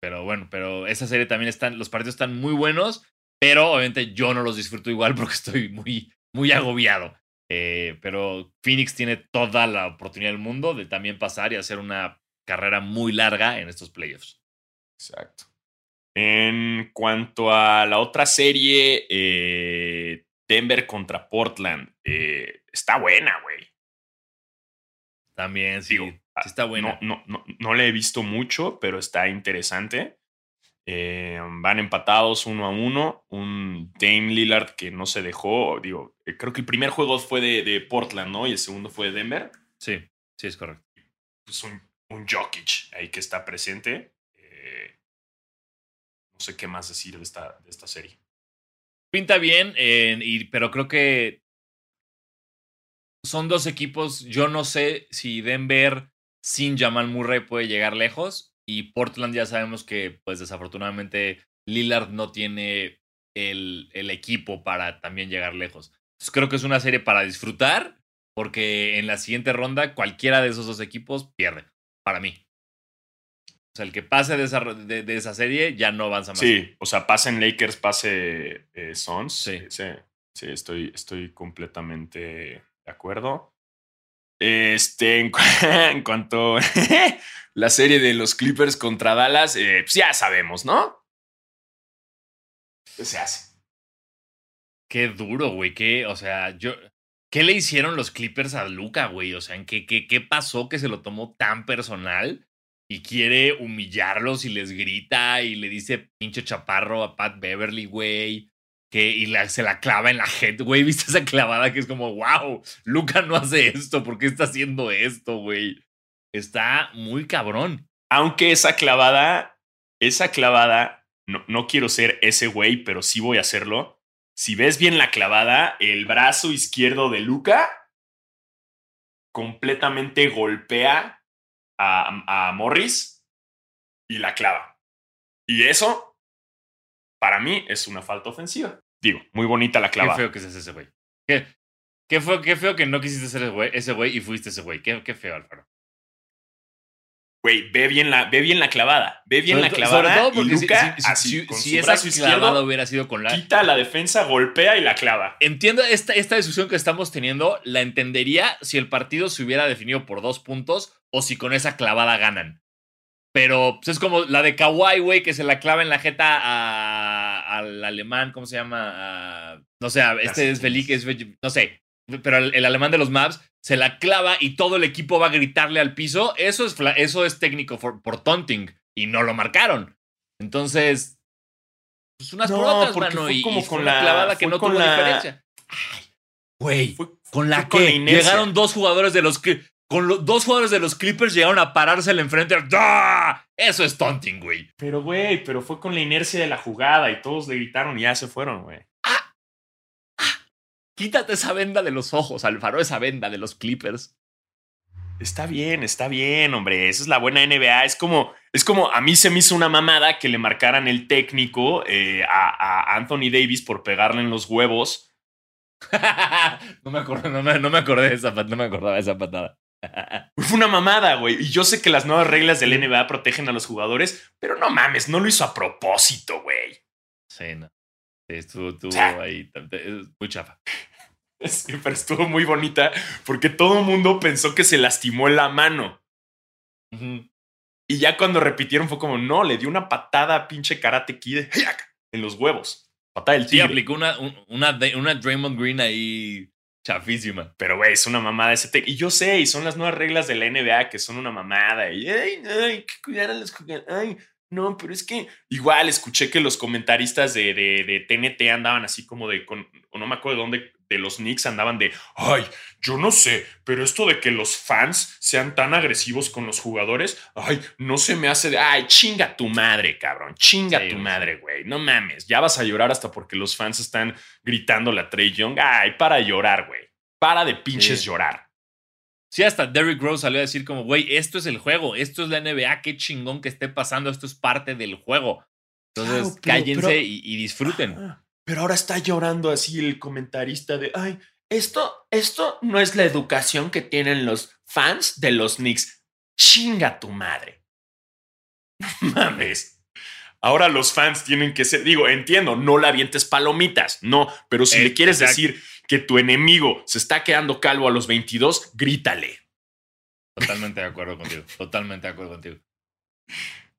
Pero bueno, pero esa serie también están. Los partidos están muy buenos. Pero obviamente yo no los disfruto igual porque estoy muy, muy agobiado. Eh, pero Phoenix tiene toda la oportunidad del mundo de también pasar y hacer una carrera muy larga en estos playoffs. Exacto. En cuanto a la otra serie, eh, Denver contra Portland, eh, está buena, güey. También, sí. Digo, sí está bueno. No, no, no, no le he visto mucho, pero está interesante. Eh, van empatados uno a uno. Un Dame Lillard que no se dejó. Digo, eh, creo que el primer juego fue de, de Portland, ¿no? Y el segundo fue de Denver. Sí, sí, es correcto. Pues un, un Jokic ahí que está presente. Eh, no sé qué más decir de esta, de esta serie. Pinta bien, eh, y, pero creo que son dos equipos. Yo no sé si Denver sin Jamal Murray puede llegar lejos. Y Portland ya sabemos que, pues desafortunadamente, Lillard no tiene el, el equipo para también llegar lejos. Entonces creo que es una serie para disfrutar, porque en la siguiente ronda cualquiera de esos dos equipos pierde, para mí. O sea, el que pase de esa, de, de esa serie ya no avanza más. Sí, o sea, pasen Lakers, pase eh, Suns. Sí. sí, sí, estoy, estoy completamente de acuerdo. Este, en, cu- en cuanto a la serie de los Clippers contra Dallas, eh, pues ya sabemos, ¿no? ¿Qué se hace? Qué duro, güey. Qué, o sea, yo. ¿Qué le hicieron los Clippers a Luca, güey? O sea, ¿en qué, qué, ¿qué pasó que se lo tomó tan personal y quiere humillarlos y les grita y le dice pinche chaparro a Pat Beverly, güey? Que, y la- se la clava en la head, güey. ¿Viste esa clavada que es como, wow, Luca no hace esto? ¿Por qué está haciendo esto, güey? Está muy cabrón. Aunque esa clavada, esa clavada, no, no quiero ser ese güey, pero sí voy a hacerlo. Si ves bien la clavada, el brazo izquierdo de Luca completamente golpea a, a Morris y la clava. Y eso, para mí, es una falta ofensiva. Digo, muy bonita la Qué clavada. feo que seas ese güey. Qué, qué, feo, qué feo que no quisiste ser ese güey, y fuiste ese güey. Qué, qué feo, Alfaro. Güey, ve bien la, ve bien la clavada. Ve bien Sobre la clavada. sobre todo y porque si- Luka, si, si- así, si- con si su esa brazo clavada hubiera sido con la. quita la defensa, golpea y la clava. Entiendo esta, esta discusión que estamos teniendo, la entendería si el partido se hubiera definido por dos puntos o si con esa clavada ganan. Pero pues, es como la de Kawhi, güey, que se la clava en la jeta a- al alemán, ¿cómo se llama? A- no sé, a- este es Felipe, es, no sé, pero el, el alemán de los Mavs se la clava y todo el equipo va a gritarle al piso. Eso es, eso es técnico por, por taunting y no lo marcaron. Entonces, pues unas No, por otras, mano, fue y, como y con la- clavada que no con tuvo la- diferencia. Ay, güey. ¿Con la con que inercia. llegaron dos jugadores de los que con los dos jugadores de los Clippers llegaron a parársele enfrente. ¡Ah! Eso es taunting, güey. Pero, güey, pero fue con la inercia de la jugada y todos le gritaron y ya se fueron, güey. Quítate esa venda de los ojos, Alfaro, esa venda de los Clippers. Está bien, está bien, hombre. Esa es la buena NBA. Es como, es como a mí se me hizo una mamada que le marcaran el técnico eh, a, a Anthony Davis por pegarle en los huevos. no, me acordé, no, me, no me acordé de esa patada, no me acordaba de esa patada. Fue una mamada, güey. Y yo sé que las nuevas reglas del NBA protegen a los jugadores, pero no mames, no lo hizo a propósito, güey. sí, no. Sí, estuvo, sea. ahí. Muy chafa. Sí, pero estuvo muy bonita porque todo el mundo pensó que se lastimó la mano. Y ya cuando repitieron fue como, no, le dio una patada a pinche karate kid en los huevos. Patada del Sí, tigre. aplicó una, un- una, una Draymond Green ahí chafísima. Pero, güey, es una mamada ese tec. Y yo sé, y son las nuevas reglas de la NBA que son una mamada. Y, ay, hay que cuidar a los jugadores. Ay, no, pero es que igual escuché que los comentaristas de, de, TNT andaban así como de, con, no me acuerdo de dónde, de los Knicks andaban de, ay, yo no sé, pero esto de que los fans sean tan agresivos con los jugadores, ay, no se me hace de, ay, chinga tu madre, cabrón, chinga Sí, tu güey. madre, güey, no mames, ya vas a llorar hasta porque los fans están gritándole a Trey Young, ay, para llorar, güey, para de pinches Sí. llorar. Sí, hasta Derrick Rose salió a decir como, güey, esto es el juego, esto es la NBA, qué chingón que esté pasando, esto es parte del juego. Entonces, Claro, pero- cállense pero- y, y disfruten. Ah, Pero ahora está llorando así el comentarista de, ay, esto, esto no es la educación que tienen los fans de los Knicks. Chinga tu madre. Mames. Ahora los fans tienen que ser, digo, entiendo, no le avientes palomitas, no, pero si Eh, le quieres exacto. decir que tu enemigo se está quedando calvo a los 22, grítale. Totalmente de acuerdo contigo, totalmente de acuerdo contigo.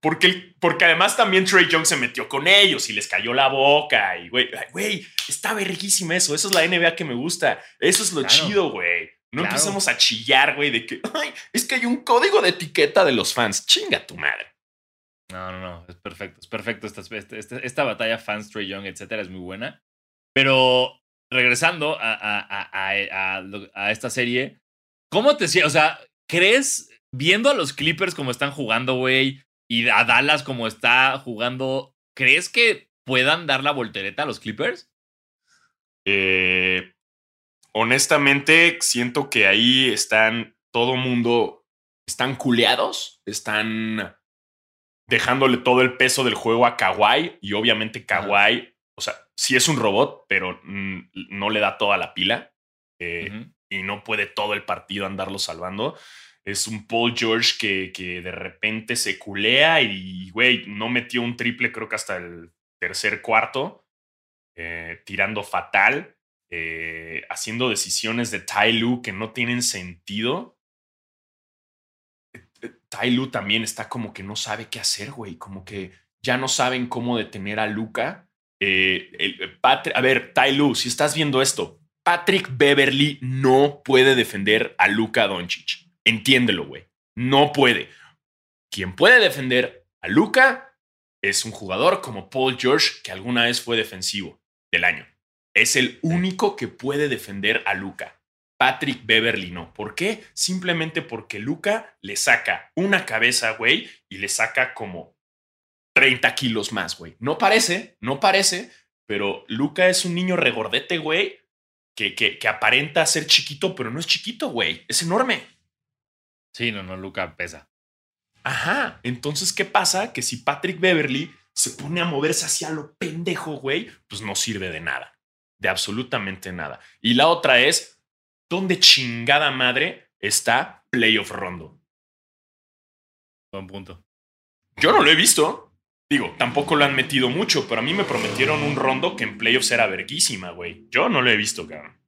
Porque, el- porque además también Trey Young se metió con ellos y les cayó la boca. Y, güey, está verguísima eso. Eso es la NBA que me gusta. Eso es lo Claro. chido, güey. No empecemos a chillar, güey, de que, ay, es que hay un código de etiqueta de los fans. Chinga tu madre. No, no, no, es perfecto, es perfecto. Esta, esta, esta, esta batalla fans, Trey Young, etcétera, es muy buena. Pero regresando a, a, a, esta serie, ¿cómo te sientes? O sea, ¿crees, viendo a los Clippers como están jugando, güey, y a Dallas como está jugando, ¿crees que puedan dar la voltereta a los Clippers? Eh, honestamente, siento que ahí están todo mundo, están culeados, están dejándole todo el peso del juego a Kawhi y obviamente Kawhi, o sea, sí es un robot, pero no le da toda la pila eh, y no puede todo el partido andarlo salvando. Es un Paul George que, que de repente se culea y, güey, no metió un triple creo que hasta el tercer cuarto, eh, tirando fatal, eh, haciendo decisiones de Tai Lu que no tienen sentido. Tai Lu también está como que no sabe qué hacer, güey, como que ya no saben cómo detener a Luca eh, a ver, Tai Lu, si estás viendo esto, Patrick Beverly no puede defender a Luka Doncic. Entiéndelo, güey. No puede. Quien puede defender a Luka es un jugador como Paul George, que alguna vez fue defensivo del año. Es el único que puede defender a Luca. Patrick Beverly no. ¿Por qué? Simplemente porque Luca le saca una cabeza, güey, y le saca como 30 kilos más, güey. No parece, no parece, pero Luca es un niño regordete, güey, que, que, que aparenta ser chiquito, pero no es chiquito, güey. Es enorme. Sí, no, no, Luca pesa. Ajá. Entonces, ¿qué pasa? Que si Patrick Beverly se pone a moverse hacia lo pendejo, güey, pues no sirve de nada. De absolutamente nada. Y la otra es, ¿dónde chingada madre está Playoff Rondo? Buen punto. Yo no lo he visto. Digo, tampoco lo han metido mucho, pero a mí me prometieron un rondo que en playoffs era verguísima, güey. Yo no lo he visto, cabrón.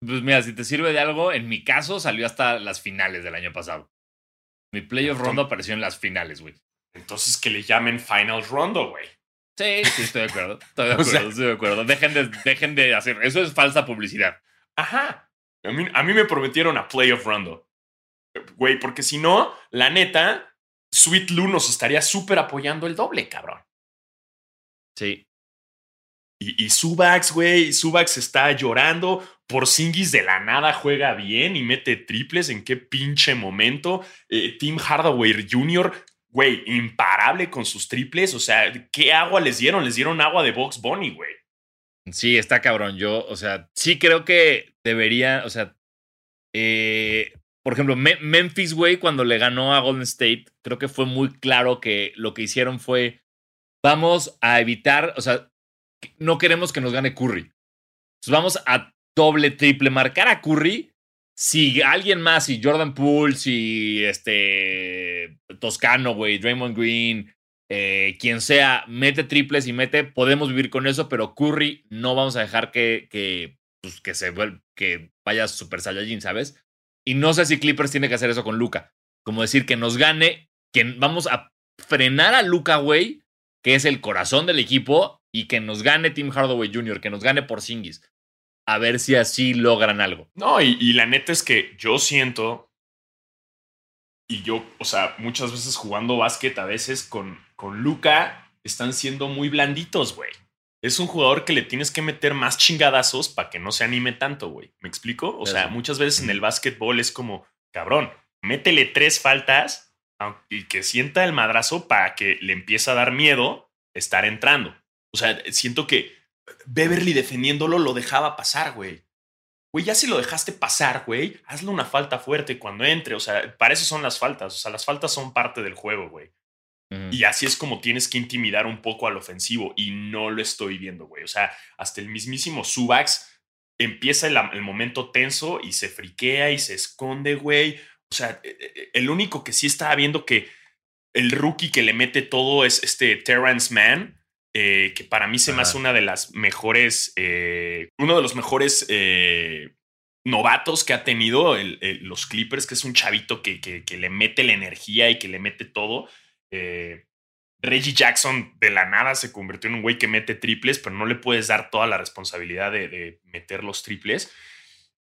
Pues mira, si te sirve de algo, en mi caso salió hasta las finales del año pasado. Mi playoff rondo apareció en las finales, güey. Entonces que le llamen final rondo, güey. Sí, sí, estoy de acuerdo. Estoy de acuerdo, estoy de acuerdo. Dejen de, dejen de hacer. Eso es falsa publicidad. Ajá. A mí, a mí me prometieron a playoff rondo. Güey, porque si no, la neta, Sweet Lou nos estaría súper apoyando el doble, cabrón. Sí. Y, y Subax, güey, Subax está llorando. Por Singis de la nada juega bien y mete triples. ¿En qué pinche momento? Eh, Tim Hardaway Jr., güey, imparable con sus triples. O sea, ¿qué agua les dieron? Les dieron agua de Box Bunny, güey. Sí, está cabrón. Yo, o sea, sí creo que debería, o sea, eh, por ejemplo, Memphis, güey, cuando le ganó a Golden State, creo que fue muy claro que lo que hicieron fue, vamos a evitar, o sea, no queremos que nos gane Curry. Entonces vamos a doble, triple marcar a Curry. Si alguien más, si Jordan Poole, si este Toscano, güey, Draymond Green, eh, quien sea, mete triples y mete, podemos vivir con eso, pero Curry no vamos a dejar que, que, pues, que se que vaya Super Saiyajin, ¿sabes? Y no sé si Clippers tiene que hacer eso con Luca. Como decir que nos gane, que vamos a frenar a Luca, güey, que es el corazón del equipo, y que nos gane Tim Hardaway Jr., que nos gane por Singis. A ver si así logran algo. No, y, la neta es que yo siento, y yo, o sea, muchas veces jugando básquet, a veces con, con Luca, están siendo muy blanditos, güey es un jugador que le tienes que meter más chingadazos para que no se anime tanto, güey. ¿Me explico? O sea, muchas veces en el básquetbol es como, cabrón, métele tres faltas y que sienta el madrazo para que le empiece a dar miedo estar entrando. O sea, siento que Beverly defendiéndolo lo dejaba pasar, güey. Güey, ya si lo dejaste pasar, güey, hazle una falta fuerte cuando entre. O sea, para eso son las faltas. O sea, las faltas son parte del juego, güey. Y así es como tienes que intimidar un poco al ofensivo y no lo estoy viendo, güey. O sea, hasta el mismísimo Subax empieza el, momento tenso y se friquea y se esconde, güey. O sea, e, e, e, el único que sí estaba viendo que el rookie que le mete todo es este Terrence Mann, eh, que para mí se me hace una de las mejores, eh, uno de los mejores eh, novatos que ha tenido los Clippers, que es un chavito que, que, le mete la energía y que le mete todo. Reggie Jackson de la nada se convirtió en un güey que mete triples, pero no le puedes dar toda la responsabilidad de, meter los triples.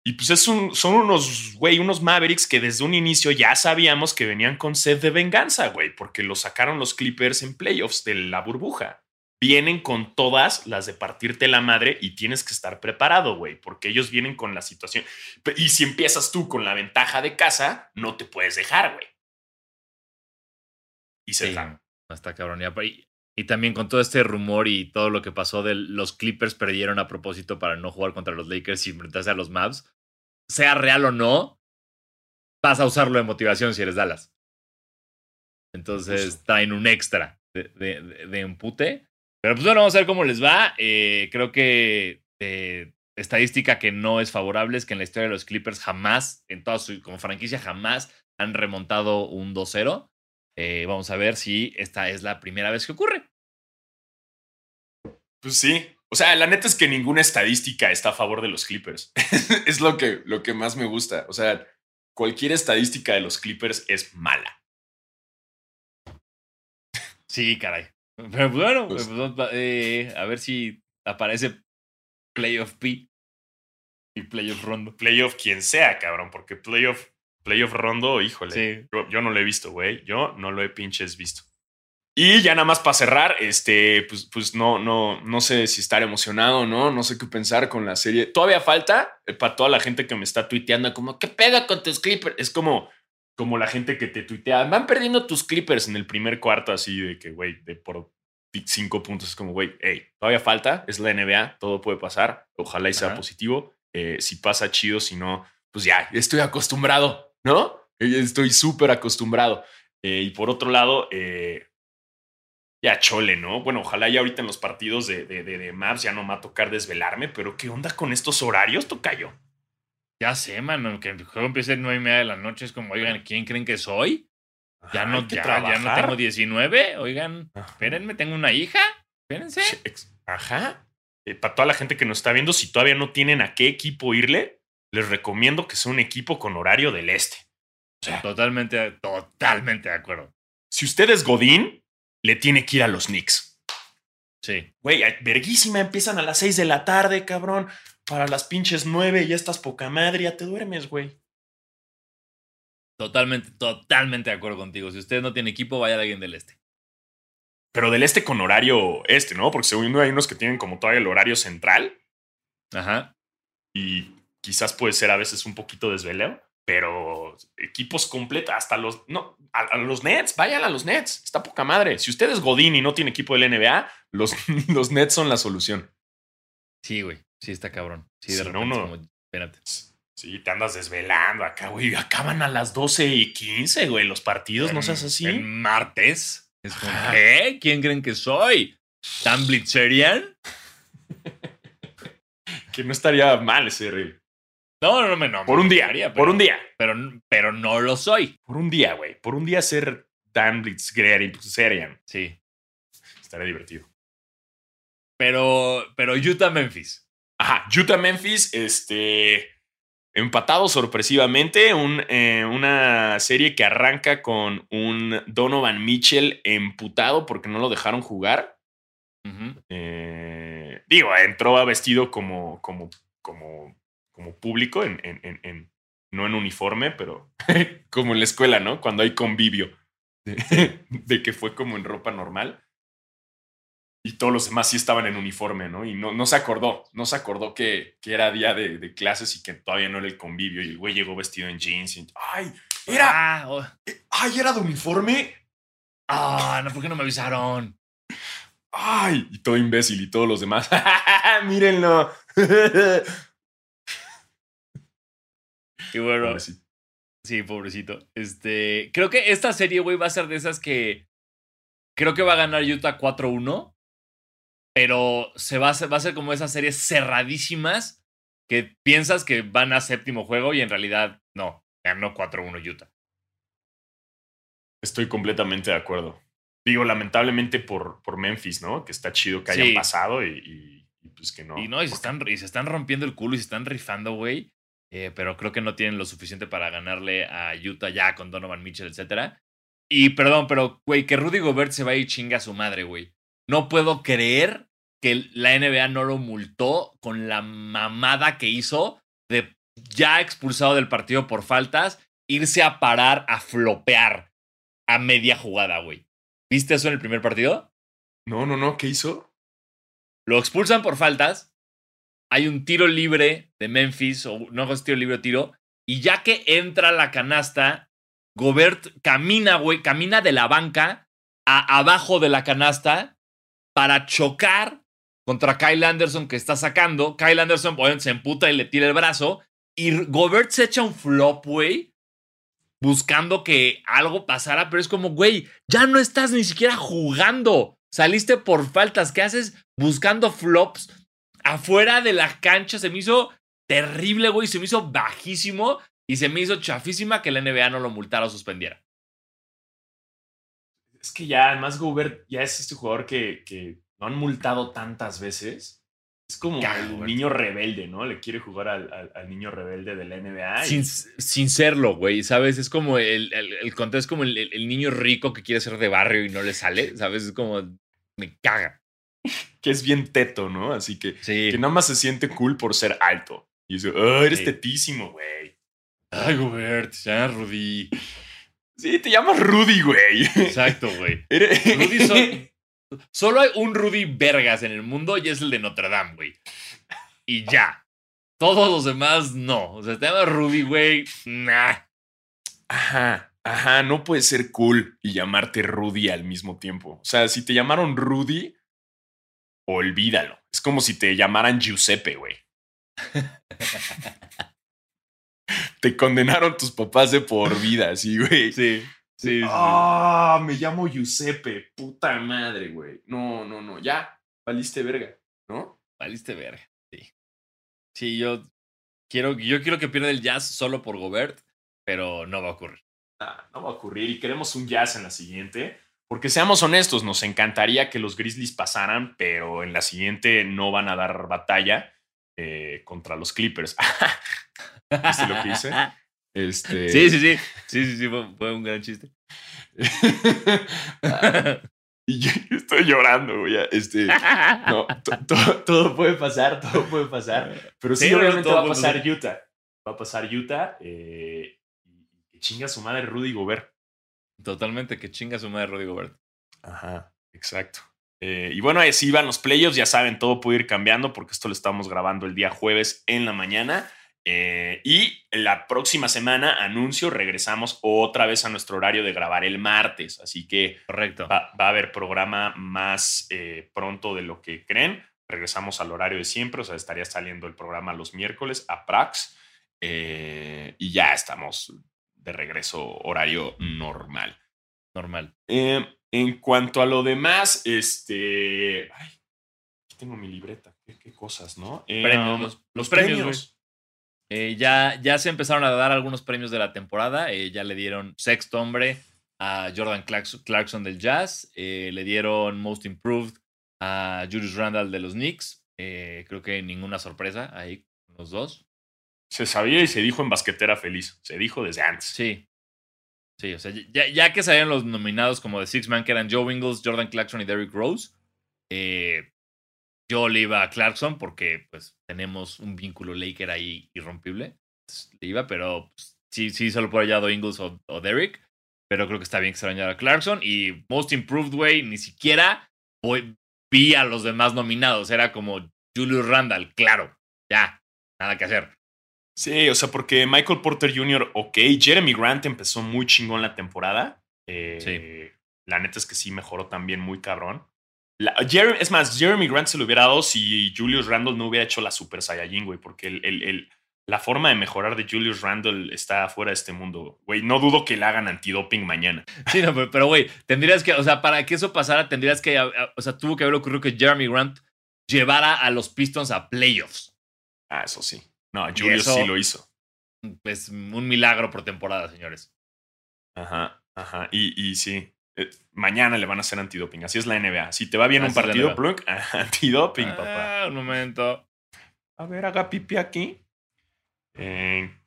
Y pues es un, son unos, güey, unos Mavericks que desde un inicio ya sabíamos que venían con sed de venganza, güey, porque lo sacaron los Clippers en playoffs de la burbuja. Vienen con todas las de partirte la madre y tienes que estar preparado, güey, porque ellos vienen con la situación. Y si empiezas tú con la ventaja de casa, no te puedes dejar, güey. Y se Sí, Hasta cabrón. Y, y también con todo este rumor y todo lo que pasó de los Clippers perdieron a propósito para no jugar contra los Lakers y enfrentarse a los Mavs, sea real o no, vas a usarlo de motivación si eres Dallas. Entonces Justo. traen un extra de, de, de- de empute. Pero pues bueno, vamos a ver cómo les va. Eh, creo que eh, estadística que no es favorable es que en la historia de los Clippers jamás, en toda su como franquicia, jamás han remontado un 2-0. Eh, vamos a ver si esta es la primera vez que ocurre. Pues sí. O sea, la neta es que ninguna estadística está a favor de los Clippers. es lo que, lo que más me gusta. O sea, cualquier estadística de los Clippers es mala. Sí, caray. Pero bueno, Pues- pues, eh, a ver si aparece Playoff P y Playoff Rondo. Playoff quien sea, cabrón, porque playoff, playoff rondo, híjole. Sí. Yo, yo no lo he visto, güey. Yo no lo he pinches visto. Y ya nada más para cerrar, este, pues, pues no, no, no sé si estar emocionado, ¿no? No sé qué pensar con la serie. Todavía falta eh, para toda la gente que me está tuiteando, como, ¿qué pedo con tus Clippers? Es como, como la gente que te tuitea, van perdiendo tus Clippers en el primer cuarto, así de que, güey, de por cinco puntos. Es como, güey, hey, todavía falta, es la NBA, todo puede pasar. Ojalá y sea Ajá. positivo. Eh, si pasa, chido, si no, pues ya, estoy acostumbrado, ¿no? Estoy súper acostumbrado. Eh, y por otro lado, eh, ya chole, ¿no? Bueno, ojalá ya ahorita en los partidos de, de, de, de Maps ya no me va a tocar desvelarme, pero ¿qué onda con estos horarios, Tocayo? Ya sé, mano, que el juego empieza a nueve y media de la noche. Es como, oigan, ¿quién creen que soy? Ya no, ya, ya no tengo 19. Oigan, Ajá. espérenme, tengo una hija. Espérense. Ajá. Eh, para toda la gente que nos está viendo, si todavía no tienen a qué equipo irle, les recomiendo que sea un equipo con horario del este. O sea, Totalmente, totalmente de acuerdo. si usted es Godín, le tiene que ir a los Knicks. Sí. Güey, verguísima, empiezan a las 6 de la tarde, cabrón. Para las pinches 9 ya estás poca madre, ya te duermes, güey. Totalmente, totalmente de acuerdo contigo. Si usted no tiene equipo, vaya a alguien del este. Pero del este con horario este, ¿no? Porque según hay unos que tienen como todavía el horario central Ajá. y quizás puede ser a veces un poquito desveleo, pero equipos completos, hasta los, no, a, a los Nets, vayan a los Nets, está poca madre. Si usted es Godín y no tiene equipo del NBA, los, los Nets son la solución. Sí, güey. Sí, está cabrón. Sí, de Si no, repente como, espérate. Sí, te andas desvelando acá, güey. Acaban a las 12 y 15, güey, los partidos, no En- seas así. En martes. Es como, Ajá. ¿qué? ¿Quién creen que soy? ¿Tan blitzerian? Que no estaría mal ese reel. No, no, no, no. Por un día, gustaría, por pero- un día. Pero, pero no lo soy. Por un día, güey. Por un día ser Dan Blitzgerian. Sí. Estaría divertido. Pero, pero Utah Memphis. Ajá, Utah Memphis, este. Empatado sorpresivamente. Un, eh, una serie que arranca con un Donovan Mitchell emputado porque no lo dejaron jugar. Eh, digo, entró vestido como, como, como, como público, en, en- en- en- no en uniforme, pero como en la escuela, ¿no? Cuando hay convivio. De, de que fue como en ropa normal. Y todos los demás sí estaban en uniforme, ¿no? Y no, no se acordó, no se acordó que, que era día de, de clases y que todavía no era el convivio. Y el güey llegó vestido en jeans. Y, ¡Ay! ¡Era! Ah, oh. ¡Ay! ¿Era de uniforme? Ah, no, ¿por qué no me avisaron? ¡Ay! Y todo imbécil y todos los demás. ¡Mírenlo! Y bueno, Pobrecito. sí, pobrecito. Este, creo que esta serie, güey, va a ser de esas que creo que va a ganar Utah 4-1, pero se va a hacer, va a ser como esas series cerradísimas que piensas que van a séptimo juego y en realidad no, ganó 4-1 Utah. Estoy completamente de acuerdo. Digo, lamentablemente por, por Memphis, ¿no? Que está chido que hayan Sí. pasado y, y- y pues que no. Y no, y se, están, y se están rompiendo el culo y se están rifando, güey. Eh, pero creo que no tienen lo suficiente para ganarle a Utah ya con Donovan Mitchell, etc. Y perdón, pero, güey, que Rudy Gobert se va a ir chinga a su madre, güey. No puedo creer que la NBA no lo multó con la mamada que hizo de ya expulsado del partido por faltas, irse a parar a flopear a media jugada, güey. ¿Viste eso en el primer partido? No, no, no, ¿qué hizo? Lo expulsan por faltas. Hay un tiro libre de Memphis, o no es tiro libre tiro. Y ya que entra la canasta, Gobert camina, güey, camina de la banca a abajo de la canasta para chocar contra Kyle Anderson que está sacando. Kyle Anderson se emputa y le tira el brazo. Y Gobert se echa un flop, güey, buscando que algo pasara, pero es como, güey, ya no estás ni siquiera jugando. Saliste por faltas. ¿Qué haces buscando flops afuera de la cancha? Se me hizo terrible, güey. Se me hizo bajísimo y se me hizo chafísima que la NBA no lo multara o suspendiera. Es que ya, además, Gobert ya es este jugador que, que lo han multado tantas veces. Es como el niño rebelde, ¿no? Le quiere jugar al, niño rebelde de la NBA. Sin, sin, serlo, güey, ¿sabes? Es como el, el, el es como el, niño rico que quiere ser de barrio y no le sale, ¿sabes? Es como, me caga. Que es bien teto, ¿no? Así que, que nada más se siente cool por ser alto. Y dice, oh, eres tetísimo, güey. Ay, Gobert, ya Rudy. Sí, te llamas Rudy, güey. Exacto, güey. Rudy Solo hay un Rudy Vergas en el mundo y es el de Notre Dame, güey. Y ya. Todos los demás no. O sea, te llamas Rudy, güey. Nah. Ajá, ajá, no puede ser cool y llamarte Rudy al mismo tiempo. O sea, si te llamaron Rudy, olvídalo. Es como si te llamaran Giuseppe, güey. te condenaron tus papás de por vida, sí, güey. Sí. Sí, Ah, me llamo Giuseppe. Puta madre, güey. No, no, no. Ya, valiste verga, ¿no? Valiste verga, sí. Sí, yo quiero, yo quiero que pierda el jazz solo por Gobert, pero no va a ocurrir. no va a ocurrir y queremos un jazz en la siguiente. Porque seamos honestos, nos encantaría que los Grizzlies pasaran, pero en la siguiente no van a dar batalla eh, contra los Clippers. ¿Viste lo que hice? Este... Sí, sí, sí. Sí, sí, sí, fue, un gran chiste. y yo, estoy llorando, güey. Este, no, todo puede pasar, todo puede pasar. Pero sí, obviamente va a pasar Utah. Va a pasar Utah. Eh, que chinga su madre Rudy Gobert. Totalmente, que chinga su madre Rudy Gobert. Ajá, exacto. Eh, y bueno, así van los playoffs, ya saben, todo puede ir cambiando porque esto lo estamos grabando el día jueves en la mañana. Eh, y la próxima semana, anuncio, regresamos otra vez a nuestro horario de grabar el martes. Así que Correcto. Va, a haber programa más eh, pronto de lo que creen. Regresamos al horario de siempre, o sea, estaría saliendo el programa los miércoles a Prax. Eh, y ya estamos de regreso, horario normal. Normal. en cuanto a lo demás, este. Ay, aquí tengo mi libreta. Qué, cosas, ¿no? los, premios. Eh, ya, ya se empezaron a dar algunos premios de la temporada. Eh, ya le dieron sexto hombre a Jordan Clarkson del Jazz. Eh, le dieron Most Improved a Julius Randall de los Knicks. creo que ninguna sorpresa ahí los dos. Se sabía y se dijo en basquetera feliz. Se dijo desde antes. Sí. Sí, o sea, ya, ya que salieron los nominados como de Six Man, que eran Joe Ingles, Jordan Clarkson y Derrick Rose, yo le iba a Clarkson porque pues tenemos un vínculo Laker ahí irrompible. le iba, pero pues, sí, sí, solo por allá Ingles o, o, Derrick. Pero creo que está bien que se lo a Clarkson. Y Most Improved Way, ni siquiera voy, vi a los demás nominados. Era como Julius Randall, claro, ya, nada que hacer. Sí, o sea, porque Michael Porter Jr., ok, Jeremy Grant empezó muy chingón la temporada. Eh, sí. La neta es que sí mejoró también muy cabrón es más, Jeremy Grant se lo hubiera dado si Julius Randle no hubiera hecho la Super Saiyajin, güey, porque el, la forma de mejorar de Julius Randle está fuera de este mundo, güey. No dudo que le hagan antidoping mañana. Sí, no, pero, güey, tendrías que, o sea, para que eso pasara, tendrías que, o sea, tuvo que haber ocurrido que Jeremy Grant llevara a los Pistons a playoffs. Ah, eso sí. No, Julius sí lo hizo. Es un milagro por temporada, señores. Ajá, ajá. Y, y sí, eh, mañana le van a hacer antidoping. Así es la NBA. Si te va bien un partido, plunk, antidoping, ah, papá. Un momento. A ver, haga pipi aquí. en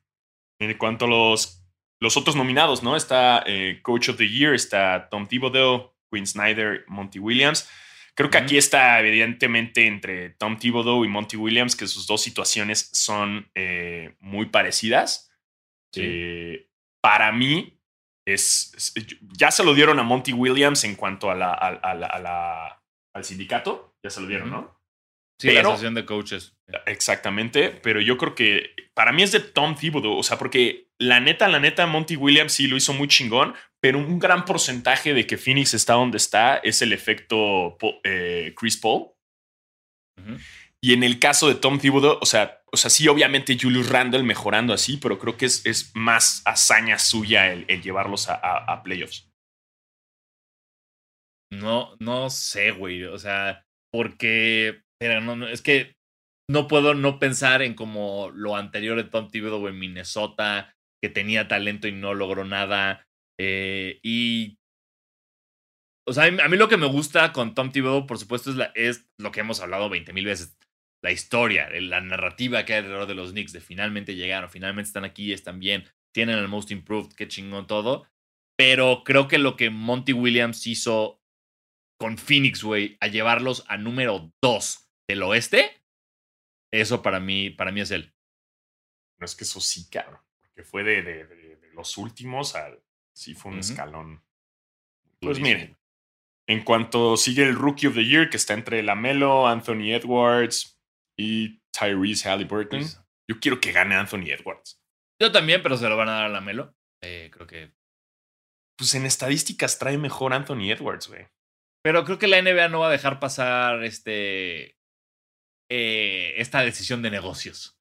cuanto a los, los otros nominados, ¿no? Está eh, Coach of the Year, está Tom Thibodeau, Quinn Snyder, Monty Williams. Creo que aquí está evidentemente entre Tom Thibodeau y Monty Williams, que sus dos situaciones son eh, muy parecidas. Sí. Eh, para mí, es, es- ya se lo dieron a Monty Williams en cuanto a la, a- a la- a la- al sindicato. Ya se lo dieron. ¿no? Sí, la Pero- asociación de coaches. Exactamente, pero yo creo que para mí es de Tom Thibodeau, o sea, porque la neta, la neta, Monty Williams sí lo hizo muy chingón, pero un gran porcentaje de que Phoenix está donde está es el efecto eh, Chris Paul. Y en el caso de Tom Thibodeau, o sea, o sea, sí, obviamente Julius Randle mejorando así, pero creo que es, es más hazaña suya el, el llevarlos a, a- a playoffs. No, no sé, güey. O sea, porque. Pero no, no, es que no puedo no pensar en como lo anterior de Tom Thibodeau en Minnesota, que tenía talento y no logró nada. eh, y. O sea, a mí, lo que me gusta con Tom Thibodeau, por supuesto, es lo que hemos hablado 20 mil veces. La historia, la narrativa que hay alrededor de los Knicks, de finalmente llegaron, finalmente están aquí, están bien, tienen el most improved, qué chingón todo. Pero creo que lo que Monty Williams hizo con Phoenix, güey, a llevarlos a número 2 del oeste, eso para mí, para mí es él. No es que eso sí, cabrón, porque fue de, de- de- de los últimos al. Sí, fue un escalón. Pues miren, en cuanto sigue el Rookie of the Year, que está entre Lamelo, Anthony Edwards y Tyrese Halliburton, Pues, yo quiero que gane Anthony Edwards. yo también, pero se lo van a dar a la Melo. Eh, creo que. Pues en estadísticas trae mejor Anthony Edwards, güey. Pero creo que la NBA no va a dejar pasar este. eh, esta decisión de negocios.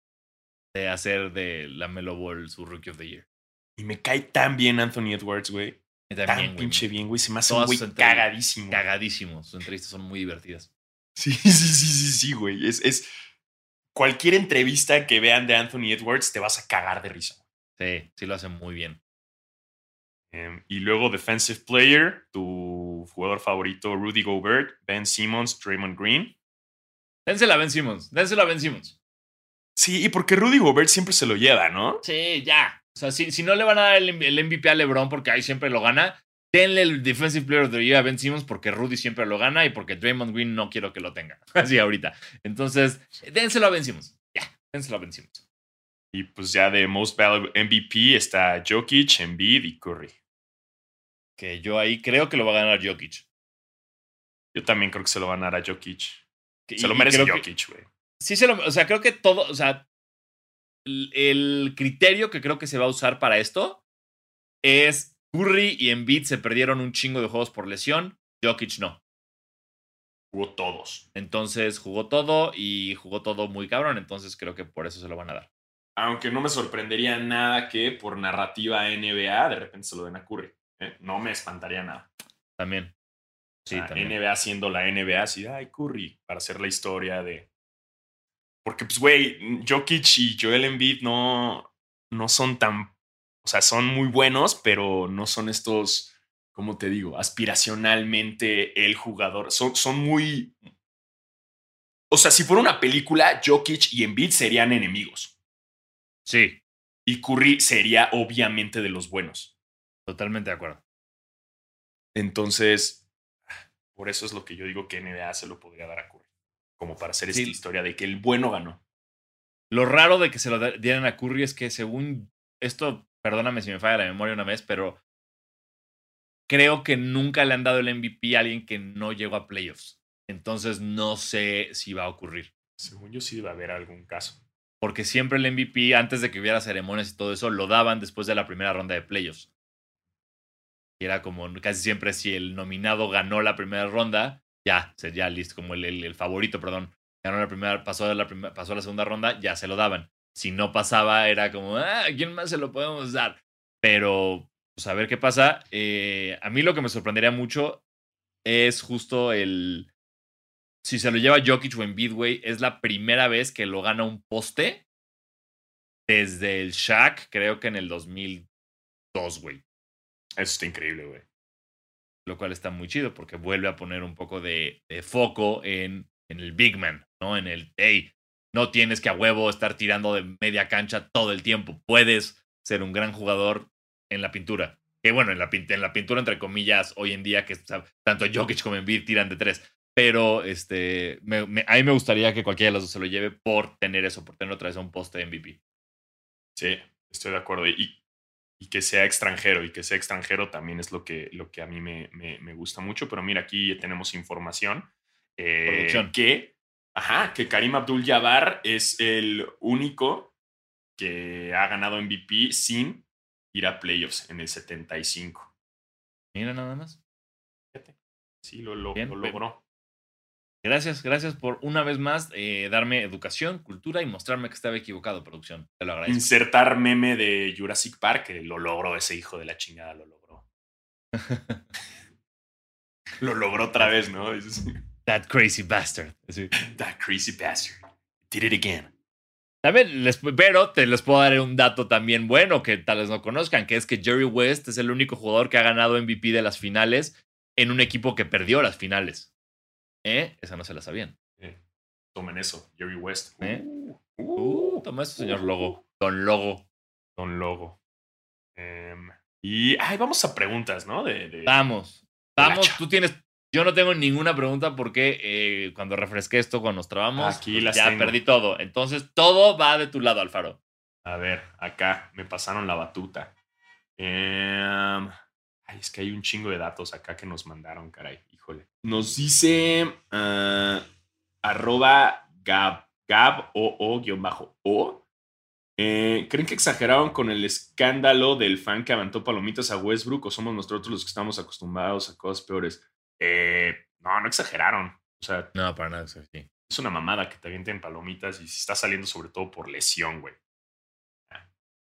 De hacer de la Melo Ball su Rookie of the Year. Y me cae tan bien Anthony Edwards, güey. Tan güey, pinche bien, güey. Se me hace un güey cagadísimo. Cagadísimo. Sus entrevistas son muy divertidas. Sí, sí, sí, sí, sí, güey. Es, es. Cualquier entrevista que vean de Anthony Edwards te vas a cagar de risa. Sí, sí lo hacen muy bien. Em, y luego Defensive Player, tu jugador favorito, Rudy Gobert, Ben Simmons, Draymond Green. Dénsela a Ben Simmons. Dénsela a Ben Simmons. Sí, y porque Rudy Gobert siempre se lo lleva, ¿no? Sí, ya. O sea, si, si no le van a dar el, el MVP a LeBron porque ahí siempre lo gana, denle el Defensive Player of the Year a Ben Simmons porque Rudy siempre lo gana y porque Draymond Green no quiero que lo tenga. Así ahorita. Entonces, dénselo a Ben Simmons. Ya, dénselo a Ben Simmons. Y pues ya de Most Valuable MVP está Jokic, Embiid y Curry. Que yo ahí creo que lo va a ganar Jokic. Yo también creo que se lo van a dar a Jokic. Que- Se lo merece Jokic, güey. Sí se lo, o sea, creo que todo, o sea, el, el criterio que creo que se va a usar para esto es Curry y Embiid se perdieron un chingo de juegos por lesión, Jokic no. Jugó todos. Entonces jugó todo y jugó todo muy cabrón, entonces creo que por eso se lo van a dar. Aunque no me sorprendería nada que por narrativa NBA de repente se lo den a Curry. ¿eh? No me espantaría nada. También. Sí, O sea, también. NBA siendo la NBA, así, ay, Curry, para hacer la historia de. Porque, pues, güey, Jokic y Joel Embiid no, no son tan. O sea, son muy buenos, pero no son estos, ¿cómo te digo? Aspiracionalmente el jugador. Son, son muy. O sea, si fuera una película, Jokic y Embiid serían enemigos. Sí, Y Curry sería obviamente de los buenos. totalmente de acuerdo. Entonces, por eso es lo que yo digo que NBA se lo podría dar a Curry. Como para hacer Sí. esta historia de que el bueno ganó. Lo raro de que se lo dieran a Curry es que según esto, perdóname si me falla la memoria una vez, pero creo que nunca le han dado el MVP a alguien que no llegó a playoffs. Entonces no sé si va a ocurrir. Según yo sí va a haber algún caso. Porque siempre el MVP, antes de que hubiera ceremonias y todo eso, lo daban después de la primera ronda de playoffs. Y era como casi siempre si el nominado ganó la primera ronda, ya, sería listo, como el, el- favorito, perdón. Ganó la primera, pasó la, primera, pasó la segunda ronda, ya se lo daban. Si no pasaba, era como, ah, ¿a quién más se lo podemos dar? Pero, pues a ver qué pasa. Eh, a mí lo que me sorprendería mucho es justo el. Si se lo lleva Jokic o Embiid, güey, es la primera vez que lo gana un poste desde el Shaq, creo que en el 2002, güey. Eso está increíble, güey. Lo cual está muy chido porque vuelve a poner un poco de, foco en, en el Big Man, ¿no? En el, hey, no tienes que a huevo estar tirando de media cancha todo el tiempo. Puedes ser un gran jugador en la pintura. Que bueno, en la, en la pintura, entre comillas, hoy en día, que sea, tanto Jokic como Embiid tiran de tres. pero este, me, a mí me gustaría que cualquiera de los dos se lo lleve por tener eso, por tener otra vez un poste MVP. Sí, estoy de acuerdo. Y, y, que sea extranjero, y que sea extranjero también es lo que, lo que a mí me, me, gusta mucho. Pero mira, aquí tenemos información eh, que, ajá, que Karim Abdul Jabbar es el único que ha ganado MVP sin ir a playoffs en el 75. Mira nada más. Sí, lo, lo logró. Gracias, gracias por una vez más eh, darme educación, cultura y mostrarme que estaba equivocado, producción. Te lo agradezco. Insertar meme de Jurassic Park, que lo logró ese hijo de la chingada, lo logró. lo logró otra vez, ¿no? That crazy bastard. That crazy bastard. Did it again. También les, pero te les puedo dar un dato también bueno que tal vez no conozcan, que es que Jerry West es el único jugador que ha ganado MVP de las finales en un equipo que perdió las finales. ¿Eh? Esa no se la sabían. Eh, tomen eso, Jerry West. ¿Eh? Uh, toma eso, señor Logo. Don Logo. Don Logo. Em, y ay, vamos a preguntas, ¿no? De, vamos. Vamos, tú tienes. Yo no tengo ninguna pregunta porque eh, cuando refresqué esto, cuando nos trabamos, Aquí pues ya perdí todo. Entonces, todo va de tu lado, Alfaro. A ver, acá me pasaron la batuta. Eh, Ay, es que hay un chingo de datos acá que nos mandaron, caray. Híjole. Nos dice uh, arroba gab, gab o o guion bajo o. Eh, ¿Creen que exageraron con el escándalo del fan que aventó palomitas a Westbrook o somos nosotros los que estamos acostumbrados a cosas peores? Eh, no, no exageraron. O sea, no, para nada. Sí. Es una mamada que te avienten palomitas y si está saliendo sobre todo por lesión, güey.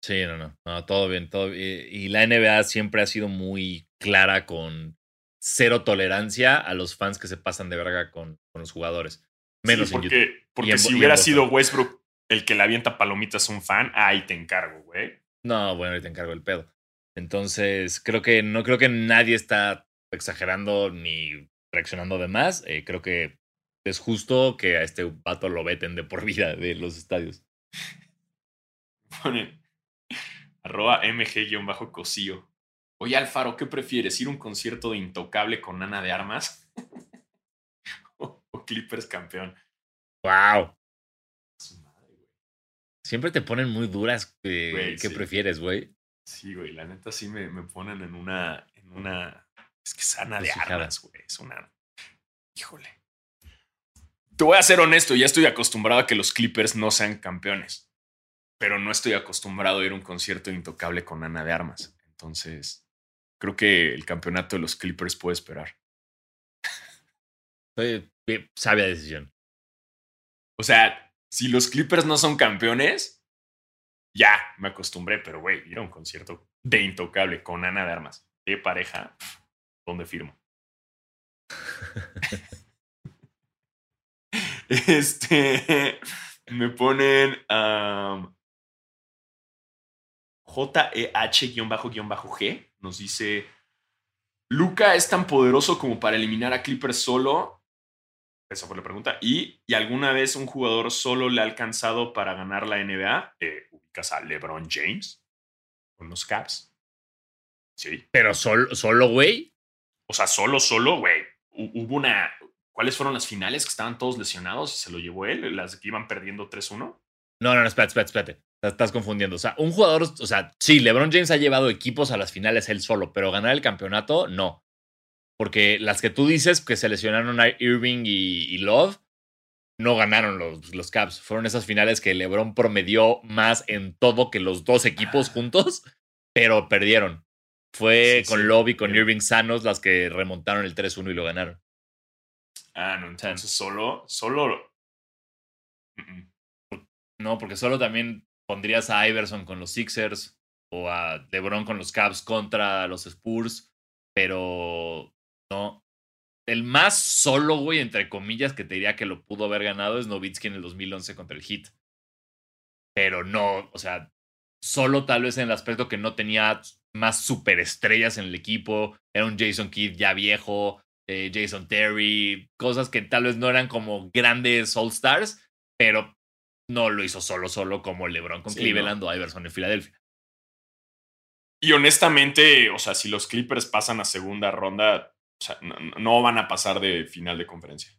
Sí, no, no, no, todo bien, todo bien. Y la NBA siempre ha sido muy clara con cero tolerancia a los fans que se pasan de verga con, con los jugadores. Menos sí, porque, Porque si hubiera sido Westbrook el que le avienta palomitas a un fan, ahí te encargo, güey. No, bueno, ahí te encargo el pedo. Entonces, creo que no creo que nadie está exagerando ni reaccionando de más. Eh, creo que es justo que a este vato lo veten de por vida de los estadios. Ponen, arroba mg-cosío. Oye, Alfaro, ¿qué prefieres? ¿Ir a un concierto de Intocable con Ana de Armas? o, Clippers campeón? ¡Wow! Siempre te ponen muy duras. ¿Qué prefieres, güey? Sí, güey, la neta sí me, me, ponen en una, en una. Es que es Ana de Armas, güey. Es una. Híjole. Te voy a ser honesto, ya estoy acostumbrado a que los Clippers no sean campeones pero no estoy acostumbrado a ir a un concierto intocable con Ana de Armas. Entonces, creo que el campeonato de los Clippers puede esperar. sabia decisión. O sea, si los Clippers no son campeones, ya me acostumbré, pero güey, ir a un concierto de intocable con Ana de Armas, de pareja, ¿dónde firmo? este, me ponen, JEH-G nos dice, Luca es tan poderoso como para eliminar a Clippers solo. Esa fue la pregunta. ¿Y, ¿Y alguna vez un jugador solo le ha alcanzado para ganar la NBA? Eh, ¿Ubicas a LeBron James con los Caps? Sí. ¿Pero solo, solo, güey? O sea, solo, solo, güey. Hubo una... ¿Cuáles fueron las finales que estaban todos lesionados y se lo llevó él? ¿Las que iban perdiendo 3-1? No, no, no, espérate, espérate, espérate. Estás confundiendo. O sea, un jugador, o sea, sí, LeBron James ha llevado equipos a las finales él solo, pero ganar el campeonato, no. Porque las que tú dices que seleccionaron a Irving y, Love, no ganaron los, los Caps. Fueron esas finales que LeBron promedió más en todo que los dos equipos ah. juntos, pero perdieron. Fue con Love y con Irving sanos las que remontaron el 3-1 y lo ganaron. Ah, no, entonces solo, solo. No, porque solo también pondrías a Iverson con los Sixers o a LeBron con los Cavs contra los Spurs, pero no. El más solo, güey, entre comillas, que te diría que lo pudo haber ganado es Novitsky en el 2011 contra el Heat. Pero no, o sea, solo tal vez en el aspecto que no tenía más superestrellas en el equipo. Era un Jason Kidd ya viejo, eh, Jason Terry, cosas que tal vez no eran como grandes All Stars, pero no lo hizo solo, solo como LeBron con Cleveland no. o Iverson en Filadelfia. Y honestamente, o sea, si los Clippers pasan a segunda ronda, o no, van a pasar de final de conferencia.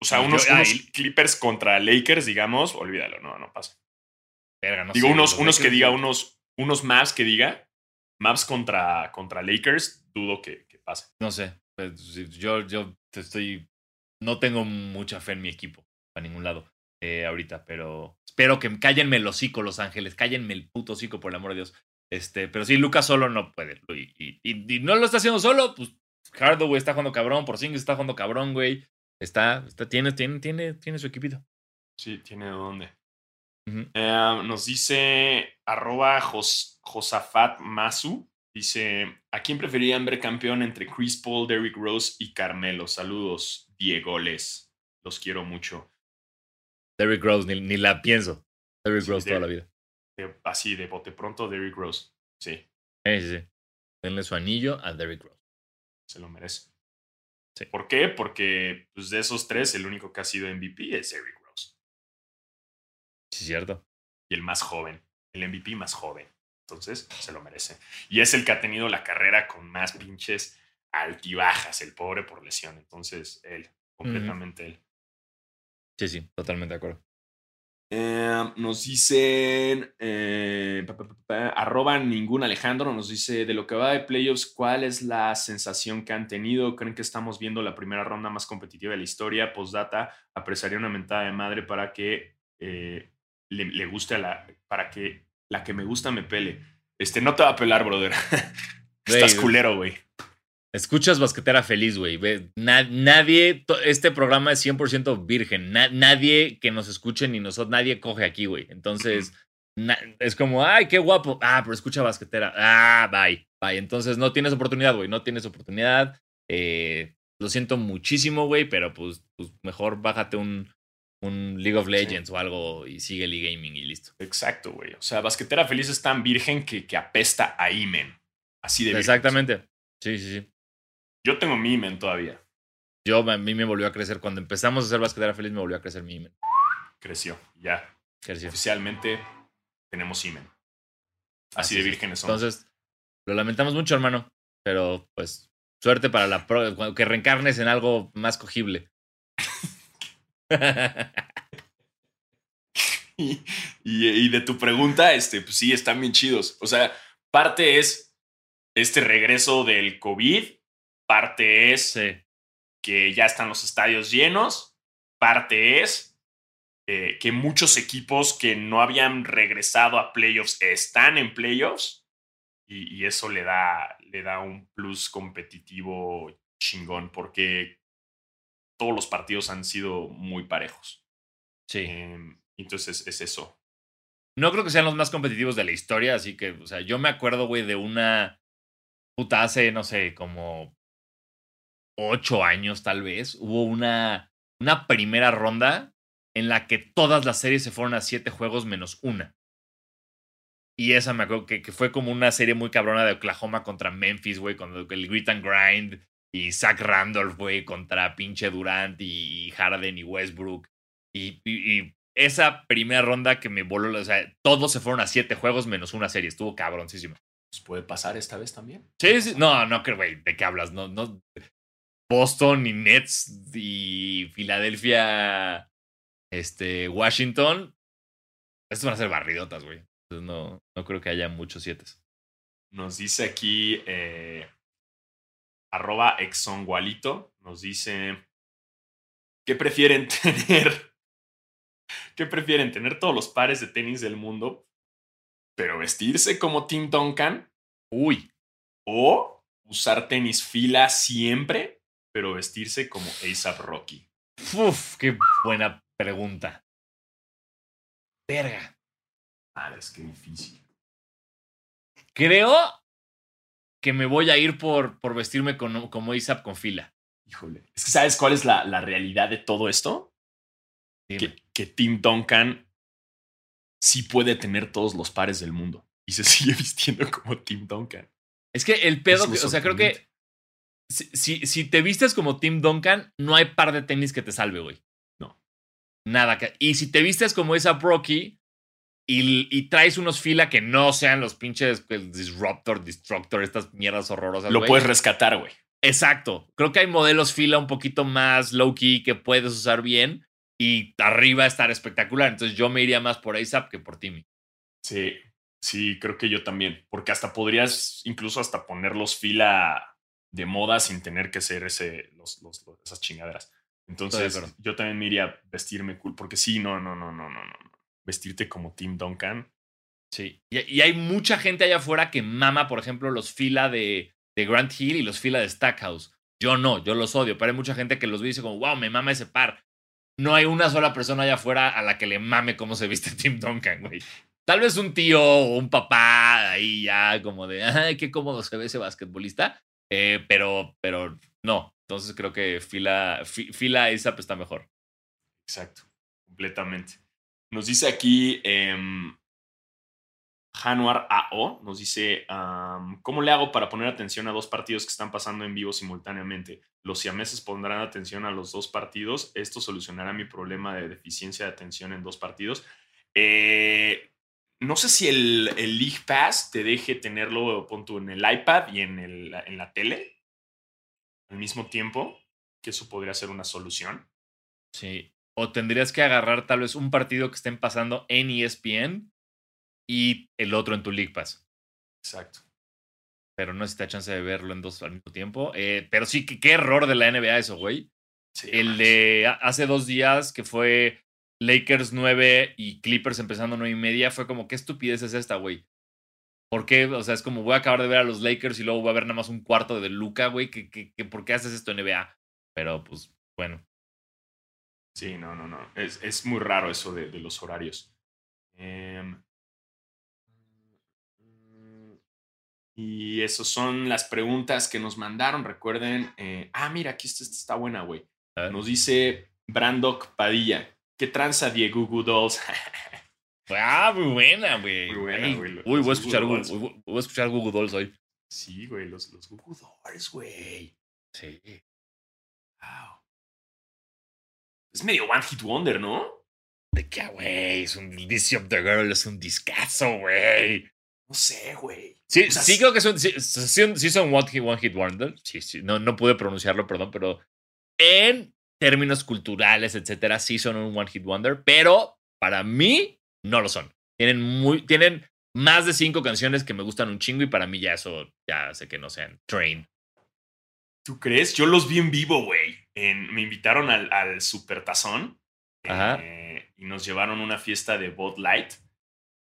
O sea, unos, Clippers contra Lakers, digamos, olvídalo, no, no pasa. Digo, unos, unos que diga, unos, unos Mavs que diga, Mavs contra, contra Lakers, dudo que, pase. No sé, pues, yo, yo te estoy no tengo mucha fe en mi equipo, a ningún lado, eh, ahorita, pero espero que cállenme el hocico, Los Ángeles, cállenme el puto hocico, por el amor de Dios. Este, pero sí, Lucas solo no puede. Y, y, no lo está haciendo solo, pues Hardaway está jugando cabrón, Porzingis está jugando cabrón, güey. Está, está, tiene, tiene, tiene, tiene su equipito. Sí, tiene dónde. Eh, nos dice arroba Josafat Masu. Dice, ¿a quién preferirían ver campeón entre Chris Paul, Derrick Rose y Carmelo? Saludos, Diegoles. Los quiero mucho. Derrick Rose, ni, la pienso. Derrick Rose toda la vida. así, de bote pronto, Derrick Rose. Sí. Sí, sí, Denle su anillo a Derrick Rose. Se lo merece. Sí. ¿Por qué? Porque pues, de esos tres, el único que ha sido MVP es Derrick Rose. Sí, cierto. Y el más joven. El MVP más joven. Entonces, se lo merece. Y es el que ha tenido la carrera con más pinches altibajas, el pobre por lesión. Entonces, él, completamente él. Sí, sí, totalmente de acuerdo. Eh, nos dicen, eh, arroba ningún Alejandro, nos dice, de lo que va de playoffs, ¿cuál es la sensación que han tenido? ¿Creen que estamos viendo la primera ronda más competitiva de la historia? Postdata, apreciaría una mentada de madre para que eh, le, guste a la, para que la que me gusta me pele. Este, no te va a pelar, brother. Estás culero, güey. Escuchas basquetera feliz, güey. nadie, este programa es 100% virgen. nadie que nos escuche ni nosotros, nadie coge aquí, güey. Entonces, es como, ay, qué guapo. Ah, pero escucha basquetera. Ah, bye, bye. Entonces, no tienes oportunidad, güey. No tienes oportunidad. Eh, lo siento muchísimo, güey, pero pues, pues mejor bájate un, un League of Legends o algo y sigue el gaming y listo. Exacto, güey. O sea, basquetera feliz es tan virgen que, que apesta a Imen. Así de Exactamente. Sí, sí, sí. Yo tengo mi imen todavía. Yo, a mí me volvió a crecer. Cuando empezamos a hacer basquetera feliz, me volvió a crecer mi imen. Creció, ya. Creció. Oficialmente tenemos imen. Así, de vírgenes somos. Entonces, lo lamentamos mucho, hermano. Pero, pues, suerte para la pro que reencarnes en algo más cogible. y, y, de tu pregunta, este, pues sí, están bien chidos. O sea, parte es este regreso del COVID Parte es que ya están los estadios llenos. Parte es eh, que muchos equipos que no habían regresado a playoffs están en playoffs. Y, eso le da, le da un plus competitivo chingón porque todos los partidos han sido muy parejos. Sí. Em, entonces es eso. No creo que sean los más competitivos de la historia, así que, o sea, yo me acuerdo, güey, de una puta hace, no sé, como ocho años tal vez, hubo una, una primera ronda en la que todas las series se fueron a siete juegos menos una. Y esa me acuerdo que, fue como una serie muy cabrona de Oklahoma contra Memphis, güey, con el Grit and Grind y Zach Randolph, güey, contra pinche Durant y Harden y Westbrook. Y, y, esa primera ronda que me voló, o sea, todos se fueron a siete juegos menos una serie, estuvo cabroncísimo. Pues puede pasar esta vez también. Sí, sí, no, no creo, güey, ¿de qué hablas? No, no, Boston y Nets y Filadelfia, este, Washington, estos van a ser barridotas, güey. Entonces no, no creo que haya muchos siete. Nos dice aquí eh, arroba exongualito, nos dice, ¿qué prefieren tener? ¿Qué prefieren tener todos los pares de tenis del mundo, pero vestirse como Tim Duncan? Uy. O usar tenis fila siempre, pero vestirse como ASAP Rocky? Uf, qué buena pregunta. Verga. Ah, es que difícil. Creo que me voy a ir por, por vestirme con, como ASAP con fila. Híjole. Es que ¿sabes cuál es la, la realidad de todo esto? Que, que, Tim Duncan sí puede tener todos los pares del mundo y se sigue vistiendo como Tim Duncan. Es que el pedo, o sea, creo que si, si, te vistes como Tim Duncan, no hay par de tenis que te salve, güey. No. Nada. Y si te vistes como esa Brocky y, y, traes unos fila que no sean los pinches Disruptor, Destructor, estas mierdas horrorosas. Lo puedes rescatar, güey. Exacto. Creo que hay modelos fila un poquito más low key que puedes usar bien y arriba estar espectacular. Entonces yo me iría más por ASAP que por Timmy. Sí, sí, creo que yo también. Porque hasta podrías incluso hasta ponerlos fila de moda sin tener que ser ese, los, los, esas chingaderas. Entonces yo también me iría a vestirme cool. Porque sí, no, no, no, no, no, no. Vestirte como Tim Duncan. Sí. Y, hay mucha gente allá afuera que mama, por ejemplo, los fila de, de Grant Hill y los fila de Stackhouse. Yo no, yo los odio, pero hay mucha gente que los ve y dice como, wow, me mama ese par. No hay una sola persona allá afuera a la que le mame cómo se viste Tim Duncan, güey. Tal vez un tío o un papá ahí ya como de, ay, qué cómodo se ve ese basquetbolista. Eh, pero, pero no. Entonces creo que fila, fila ASAP está mejor. Exacto, completamente. Nos dice aquí eh, Januar AO nos dice, ¿cómo le hago para poner atención a dos partidos que están pasando en vivo simultáneamente? Los siameses pondrán atención a los dos partidos. ¿Esto solucionará mi problema de deficiencia de atención en dos partidos? Eh, no sé si el, el, League Pass te deje tenerlo pon en el iPad y en, el, en la tele al mismo tiempo, que eso podría ser una solución. Sí, o tendrías que agarrar tal vez un partido que estén pasando en ESPN y el otro en tu League Pass. Exacto. Pero no da chance de verlo en dos al mismo tiempo. Eh, pero sí, qué error de la NBA eso, güey. el de hace dos días que fue Lakers 9 y Clippers empezando 9 y media, fue como, ¿qué estupidez es esta, güey? ¿Por qué? O sea, es como voy a acabar de ver a los Lakers y luego voy a ver nada más un cuarto de Luca, güey. ¿Qué, qué, por qué haces esto en NBA? Pero pues, bueno. Sí, no, no, no. Es, es muy raro eso de, de los horarios. Eh, Y esas son las preguntas que nos mandaron. Recuerden. Eh, ah, mira, aquí está, está buena, güey. Nos dice Brandok Padilla. ¿Qué tranza Diego Google Dolls? ah, muy buena, güey. Muy buena, güey. Uy, voy a, escuchar Google, voy a escuchar Google Dolls hoy. Sí, güey, los, los Google Dolls, güey. Sí. Wow. Es medio One Hit Wonder, ¿no? De qué, güey. Es un This of the Girl, es un discazo, güey. No sé, güey. Sí, sí creo que son, sí, son One Hit, One Hit Wonder. Sí, sí, no, no pude pronunciarlo, perdón, pero en términos culturales, etcétera, sí son un One Hit Wonder, pero para mí no lo son. Tienen, muy, tienen más de cinco canciones que me gustan un chingo y para mí ya eso, ya sé que no sean Train. ¿Tú crees? Yo los vi en vivo, güey. me invitaron al, al Super Tazón eh, y nos llevaron a una fiesta de Bud Light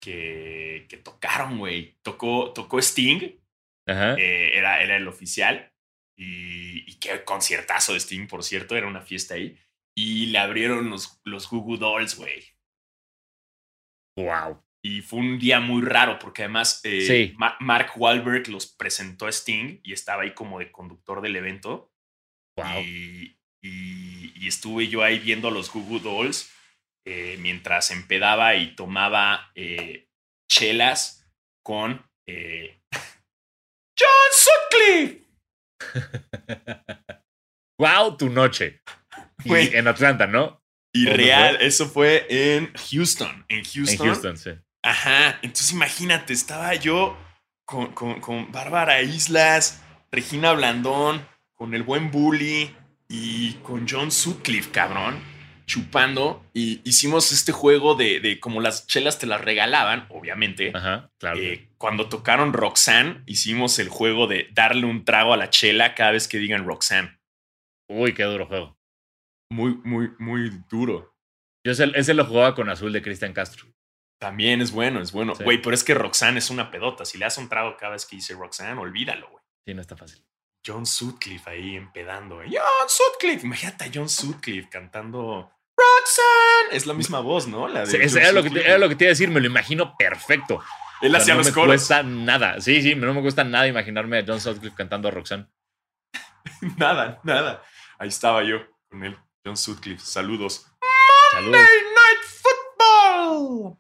que, que tocaron, güey. Tocó, tocó Sting. Eh, era, era el oficial. Y, y, qué conciertazo de Sting, por cierto. Era una fiesta ahí. Y le abrieron los, los Goo Dolls, güey. Wow. Y fue un día muy raro porque además eh, Mark Wahlberg los presentó a Sting y estaba ahí como de conductor del evento. Wow. Y, y, estuve yo ahí viendo a los Goo Dolls eh, mientras empedaba y tomaba eh, chelas con John Sutcliffe. wow, tu noche. en Atlanta, ¿no? Y real, eso fue en Houston. En Houston. En Houston, sí. Ajá. Entonces imagínate, estaba yo con, con, con Bárbara Islas, Regina Blandón, con el buen Bully y con John Sutcliffe, cabrón chupando y hicimos este juego de, de como las chelas te las regalaban, obviamente. Ajá, claro. Eh, cuando tocaron Roxanne, hicimos el juego de darle un trago a la chela cada vez que digan Roxanne. Uy, qué duro juego. Muy, muy, muy duro. Yo ese, lo jugaba con Azul de Cristian Castro. También es bueno, es bueno. Güey, pero es que Roxanne es una pedota. Si le das un trago cada vez que dice Roxanne, olvídalo, güey. Sí, no está fácil. John Sutcliffe ahí empedando. John Sutcliffe. Imagínate a John Sutcliffe cantando Roxanne. Es la misma voz, ¿no? La de era, lo que te, era, lo que te, iba a decir, me lo imagino perfecto. Él hacía no los me cuesta nada. Sí, sí, no me cuesta nada imaginarme a John Sutcliffe cantando a Roxanne. nada, nada. Ahí estaba yo con él, John Sutcliffe. Saludos. Saludos. Night Football.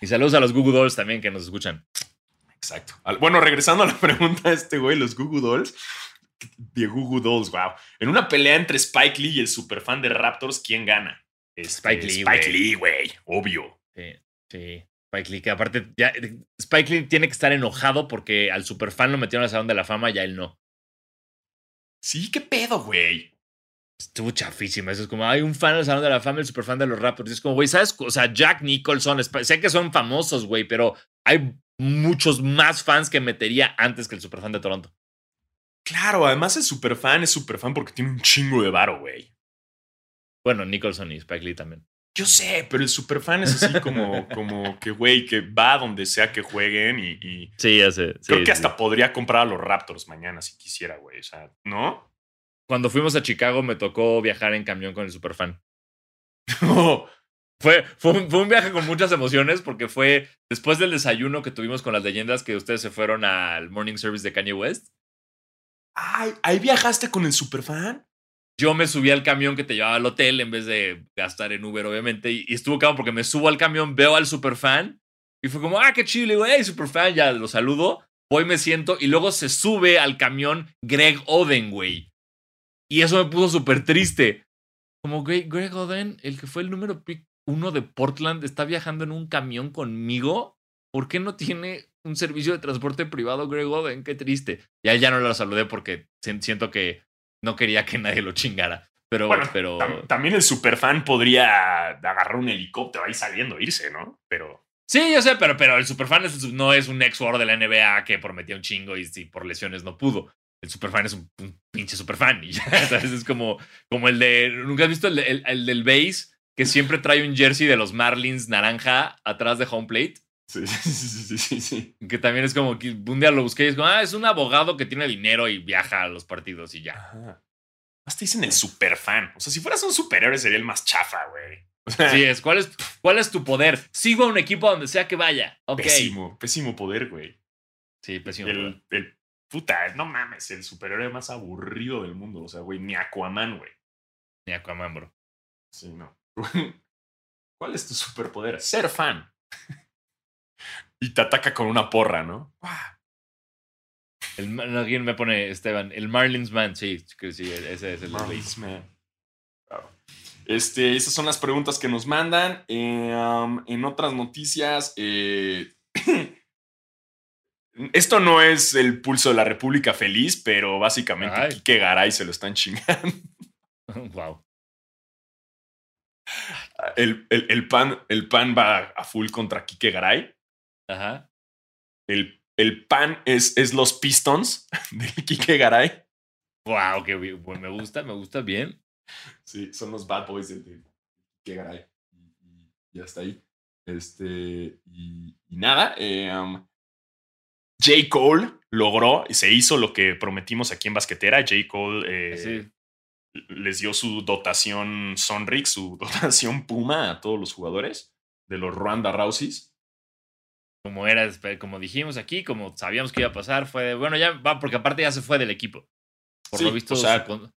Y saludos a los Google Dolls también que nos escuchan. Exacto. Bueno, regresando a la pregunta de este güey, los Google Dolls de Google Dolls, wow. En una pelea entre Spike Lee y el superfan de Raptors, ¿quién gana? Este, Spike Lee. Spike Lee, güey, obvio. Sí, sí. Spike Lee, que aparte, ya, Spike Lee tiene que estar enojado porque al superfan lo metieron al Salón de la Fama y a él no. Sí, qué pedo, güey. Estuvo chafísima. Eso es como, hay un fan del Salón de la Fama, el superfan de los Raptors. Es como, güey, ¿sabes? O sea, Jack Nicholson, sé que son famosos, güey, pero hay muchos más fans que metería antes que el superfan de Toronto. Claro, además es superfan, es superfan porque tiene un chingo de varo, güey. Bueno, Nicholson y Spike Lee también. Yo sé, pero el superfan es así como, como que, güey, que va donde sea que jueguen y. sí, ya sé. creo que hasta podría comprar a los Raptors mañana si quisiera, güey. O sea, ¿no? Cuando fuimos a Chicago me tocó viajar en camión con el superfan. Fue, fue, un, viaje con muchas emociones porque fue después del desayuno que tuvimos con las leyendas que ustedes se fueron al morning service de Kanye West. Ay, ¿ahí viajaste con el superfan? Yo me subí al camión que te llevaba al hotel en vez de gastar en Uber, obviamente. Y, estuvo cabrón porque me subo al camión, veo al superfan y fue como, ah, qué chido. güey, hey, superfan, ya lo saludo. Voy, me siento y luego se sube al camión Greg Oden, güey. Y eso me puso súper triste. Como, güey, Greg Oden, el que fue el número uno de Portland, está viajando en un camión conmigo. ¿Por qué no tiene un servicio de transporte privado Greg Oden? Qué triste. Ya ya no lo saludé porque siento que no quería que nadie lo chingara. Pero, pero... también el superfan podría agarrar un helicóptero ahí saliendo, irse, ¿no? Pero. Sí, yo sé, pero, pero el superfan no es un ex jugador de la NBA que prometía un chingo y si por lesiones no pudo el superfan es un, pinche superfan. Y ya, ¿sabes? Es como, como el de. ¿Nunca has visto el, el, del base que siempre trae un jersey de los Marlins naranja atrás de home plate? Sí, sí, sí, sí, Que también es como que un día lo busqué y es como, ah, es un abogado que tiene dinero y viaja a los partidos y ya. Ajá. Te dicen el superfan. O sea, si fueras un superhéroe sería el más chafa, güey. sí, es ¿cuál, es. ¿Cuál es tu poder? Sigo a un equipo donde sea que vaya. Pésimo, pésimo poder, güey. Sí, pésimo el, poder. El puta, no mames, el superhéroe más aburrido del mundo. O sea, güey, ni Aquaman, güey. Ni Aquaman, bro. Sí, no. ¿Cuál es tu superpoder? Ser fan. y te ataca con una porra, ¿no? El, alguien me pone, Esteban, el Marlins Man, sí, sí, ese es el Marlins Man. Este, esas son las preguntas que nos mandan. Eh, en otras noticias, eh, Esto no es el pulso de la República Feliz, pero básicamente Ay. Kike Garay se lo están chingando. wow. El, el, pan, el pan va a full contra Kike Garay. Ajá. El, el pan es, es los Pistons de Kike Garay. Wow, que me gusta, me gusta bien. Sí, son los bad boys de, Kike Garay. Y, hasta ahí. Este, y, nada, eh, J. Cole logró y se hizo lo que prometimos aquí en Basquetera. J. Cole eh, les dio su dotación Sonrix, su dotación Puma a todos los jugadores de los Rwanda Rouseys. Como era, como dijimos aquí, como sabíamos que iba a pasar, fue bueno, ya va, porque aparte ya se fue del equipo. Por lo visto, su,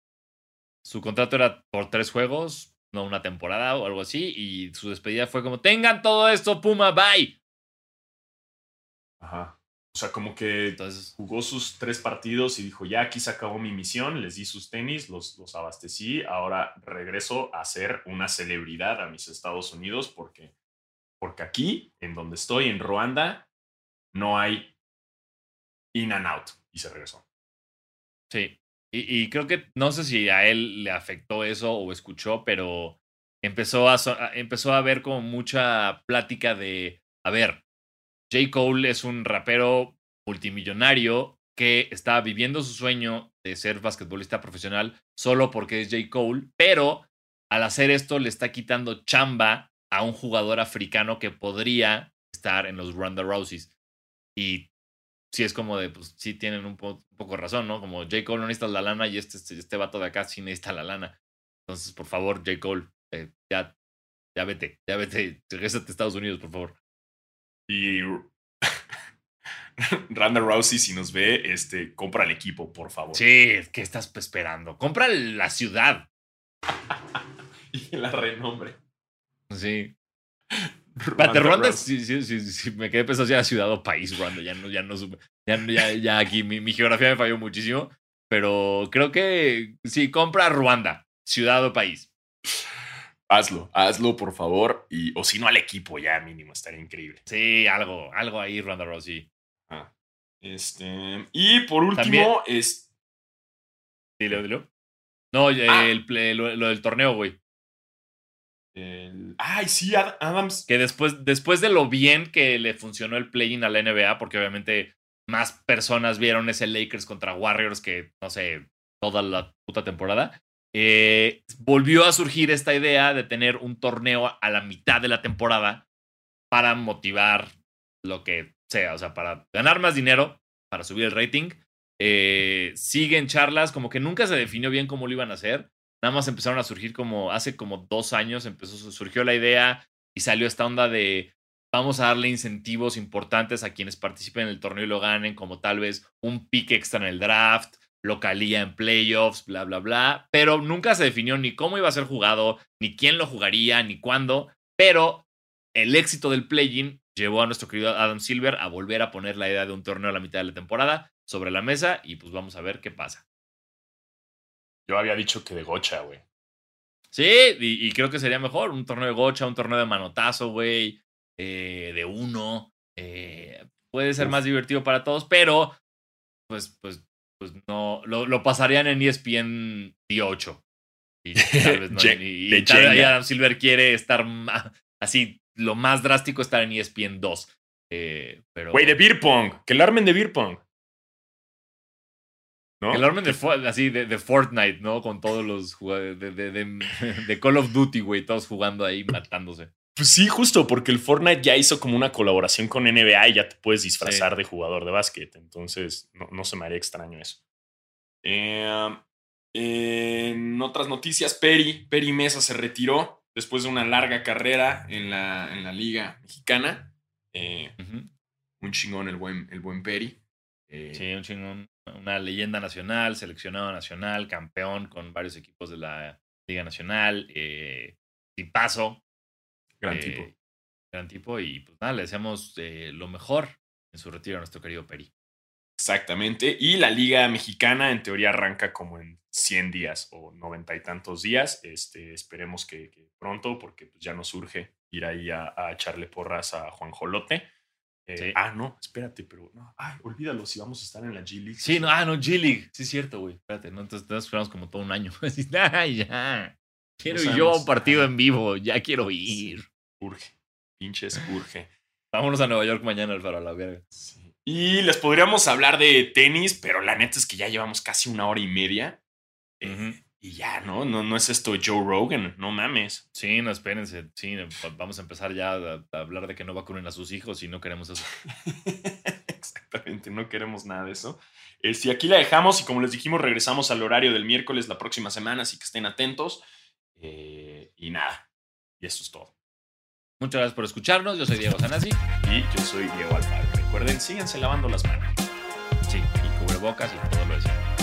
su contrato era por tres juegos, no una temporada o algo así, y su despedida fue como: tengan todo esto, Puma, bye. Ajá. O sea, como que jugó sus tres partidos y dijo, ya aquí se acabó mi misión, les di sus tenis, los, los abastecí, ahora regreso a ser una celebridad a mis Estados Unidos porque, porque aquí, en donde estoy, en Ruanda, no hay in and out. Y se regresó. Sí, y, creo que no sé si a él le afectó eso o escuchó, pero empezó a, empezó a ver como mucha plática de, a ver, J. Cole es un rapero multimillonario que está viviendo su sueño de ser basquetbolista profesional solo porque es J. Cole, pero al hacer esto le está quitando chamba a un jugador africano que podría estar en los Ronda Rouseys. Y sí es como de, pues sí tienen un, poco razón, ¿no? Como J. Cole no necesita la lana y este, este, este vato de acá sí necesita la lana. Entonces, por favor, J. Cole, eh, ya, ya vete, ya vete, regrésate a Estados Unidos, por favor. Y Randa Rousey, si nos ve, este, compra el equipo, por favor. Sí, ¿qué estás esperando? Compra la ciudad. y la renombre. Sí. Ronda, sí, sí, sí, me quedé pensando si era ciudad o país, Ronda. Ya no, ya no Ya, ya, aquí mi, mi, geografía me falló muchísimo. Pero creo que sí, compra Ruanda, ciudad o país hazlo, hazlo por favor. Y, o si no al equipo, ya mínimo, estaría increíble. Sí, algo, algo ahí, Ronda Rousey. Ah, este. Y por último, es. Dilo, dilo. No, Ah. el, lo, lo del torneo, güey. Ay, sí, Ad- Adams. Que después, después de lo bien que le funcionó el play-in a la NBA, porque obviamente más personas vieron ese Lakers contra Warriors que, no sé, toda la puta temporada, eh, volvió a surgir esta idea de tener un torneo a la mitad de la temporada para motivar lo que sea, o sea, para ganar más dinero, para subir el rating. Eh, siguen charlas, como que nunca se definió bien cómo lo iban a hacer. Nada más empezaron a surgir como hace como dos años, empezó, surgió la idea y salió esta onda de vamos a darle incentivos importantes a quienes participen en el torneo y lo ganen, como tal vez un pick extra en el draft, localía en playoffs, bla, bla, bla. Pero nunca se definió ni cómo iba a ser jugado, ni quién lo jugaría, ni cuándo. Pero el éxito del play-in llevó a nuestro querido Adam Silver a volver a poner la idea de un torneo a la mitad de la temporada sobre la mesa y pues vamos a ver qué pasa. Yo había dicho que de gocha, güey. Sí, y, y creo que sería mejor un torneo de gocha, un torneo de manotazo, güey, eh, de uno. eh, puede ser Uf. más divertido para todos, pero pues, pues, pues no, lo, lo pasarían en ESPN 18. Y tal vez no. Y, y tal. Adam Silver quiere estar así, lo más drástico estar en ESPN 2. Eh, pero Güey, de beer pong. Que lo armen de beer pong. ¿No? el armen de, así de, de Fortnite, ¿no? Con todos los jugadores de, de, de- Call of Duty, güey, todos jugando ahí, matándose. Pues sí, justo, porque el Fortnite ya hizo como una colaboración con NBA y ya te puedes disfrazar de jugador de básquet. Entonces, no, no se me haría extraño eso. Eh, en otras noticias, Peri, Peri Mesa se retiró después de una larga carrera en la, en la Liga Mexicana. Eh, un chingón el buen, el buen Peri. Eh, Sí, un chingón. Una leyenda nacional, seleccionado nacional, campeón con varios equipos de la Liga Nacional. Eh, tipazo. Gran eh, tipo. Gran tipo. Y pues nada, le deseamos eh, lo mejor en su retiro a nuestro querido Peri. Exactamente. Y la Liga Mexicana en teoría arranca como en 100 días o 90 y tantos días. Este, esperemos que, que pronto, porque pues, ya nos surge ir ahí a, a echarle porras a Juan Jolote. Eh, Sí. Ah, no, espérate, pero no. Ay, olvídalo si vamos a estar en la G League. Sí, no, ah, no, G-League. Sí, es cierto, güey. Espérate, no, entonces, entonces esperamos como todo un año. Ay, ya. Quiero No ir yo a un partido en vivo. Ya quiero ir. Urge. Pinches, urge. Vámonos a Nueva York mañana, Alfaro, a la verga. Sí. Y les podríamos hablar de tenis, pero la neta es que ya llevamos casi una hora y media. Ujú. Y ya, ¿no? ¿no? No es esto Joe Rogan, no mames. Sí, no, espérense. Sí, vamos a empezar ya a, a hablar de que no vacunen a sus hijos y no queremos eso. Exactamente, no queremos nada de eso. Eh, si aquí la dejamos y como les dijimos, regresamos al horario del miércoles la próxima semana, así que estén atentos. Eh, y nada, y eso es todo. Muchas gracias por escucharnos. Yo soy Diego Sanasi. Y yo soy Diego Alfaro. Recuerden, síganse lavando las manos. Sí, y cubrebocas y todo lo de siempre.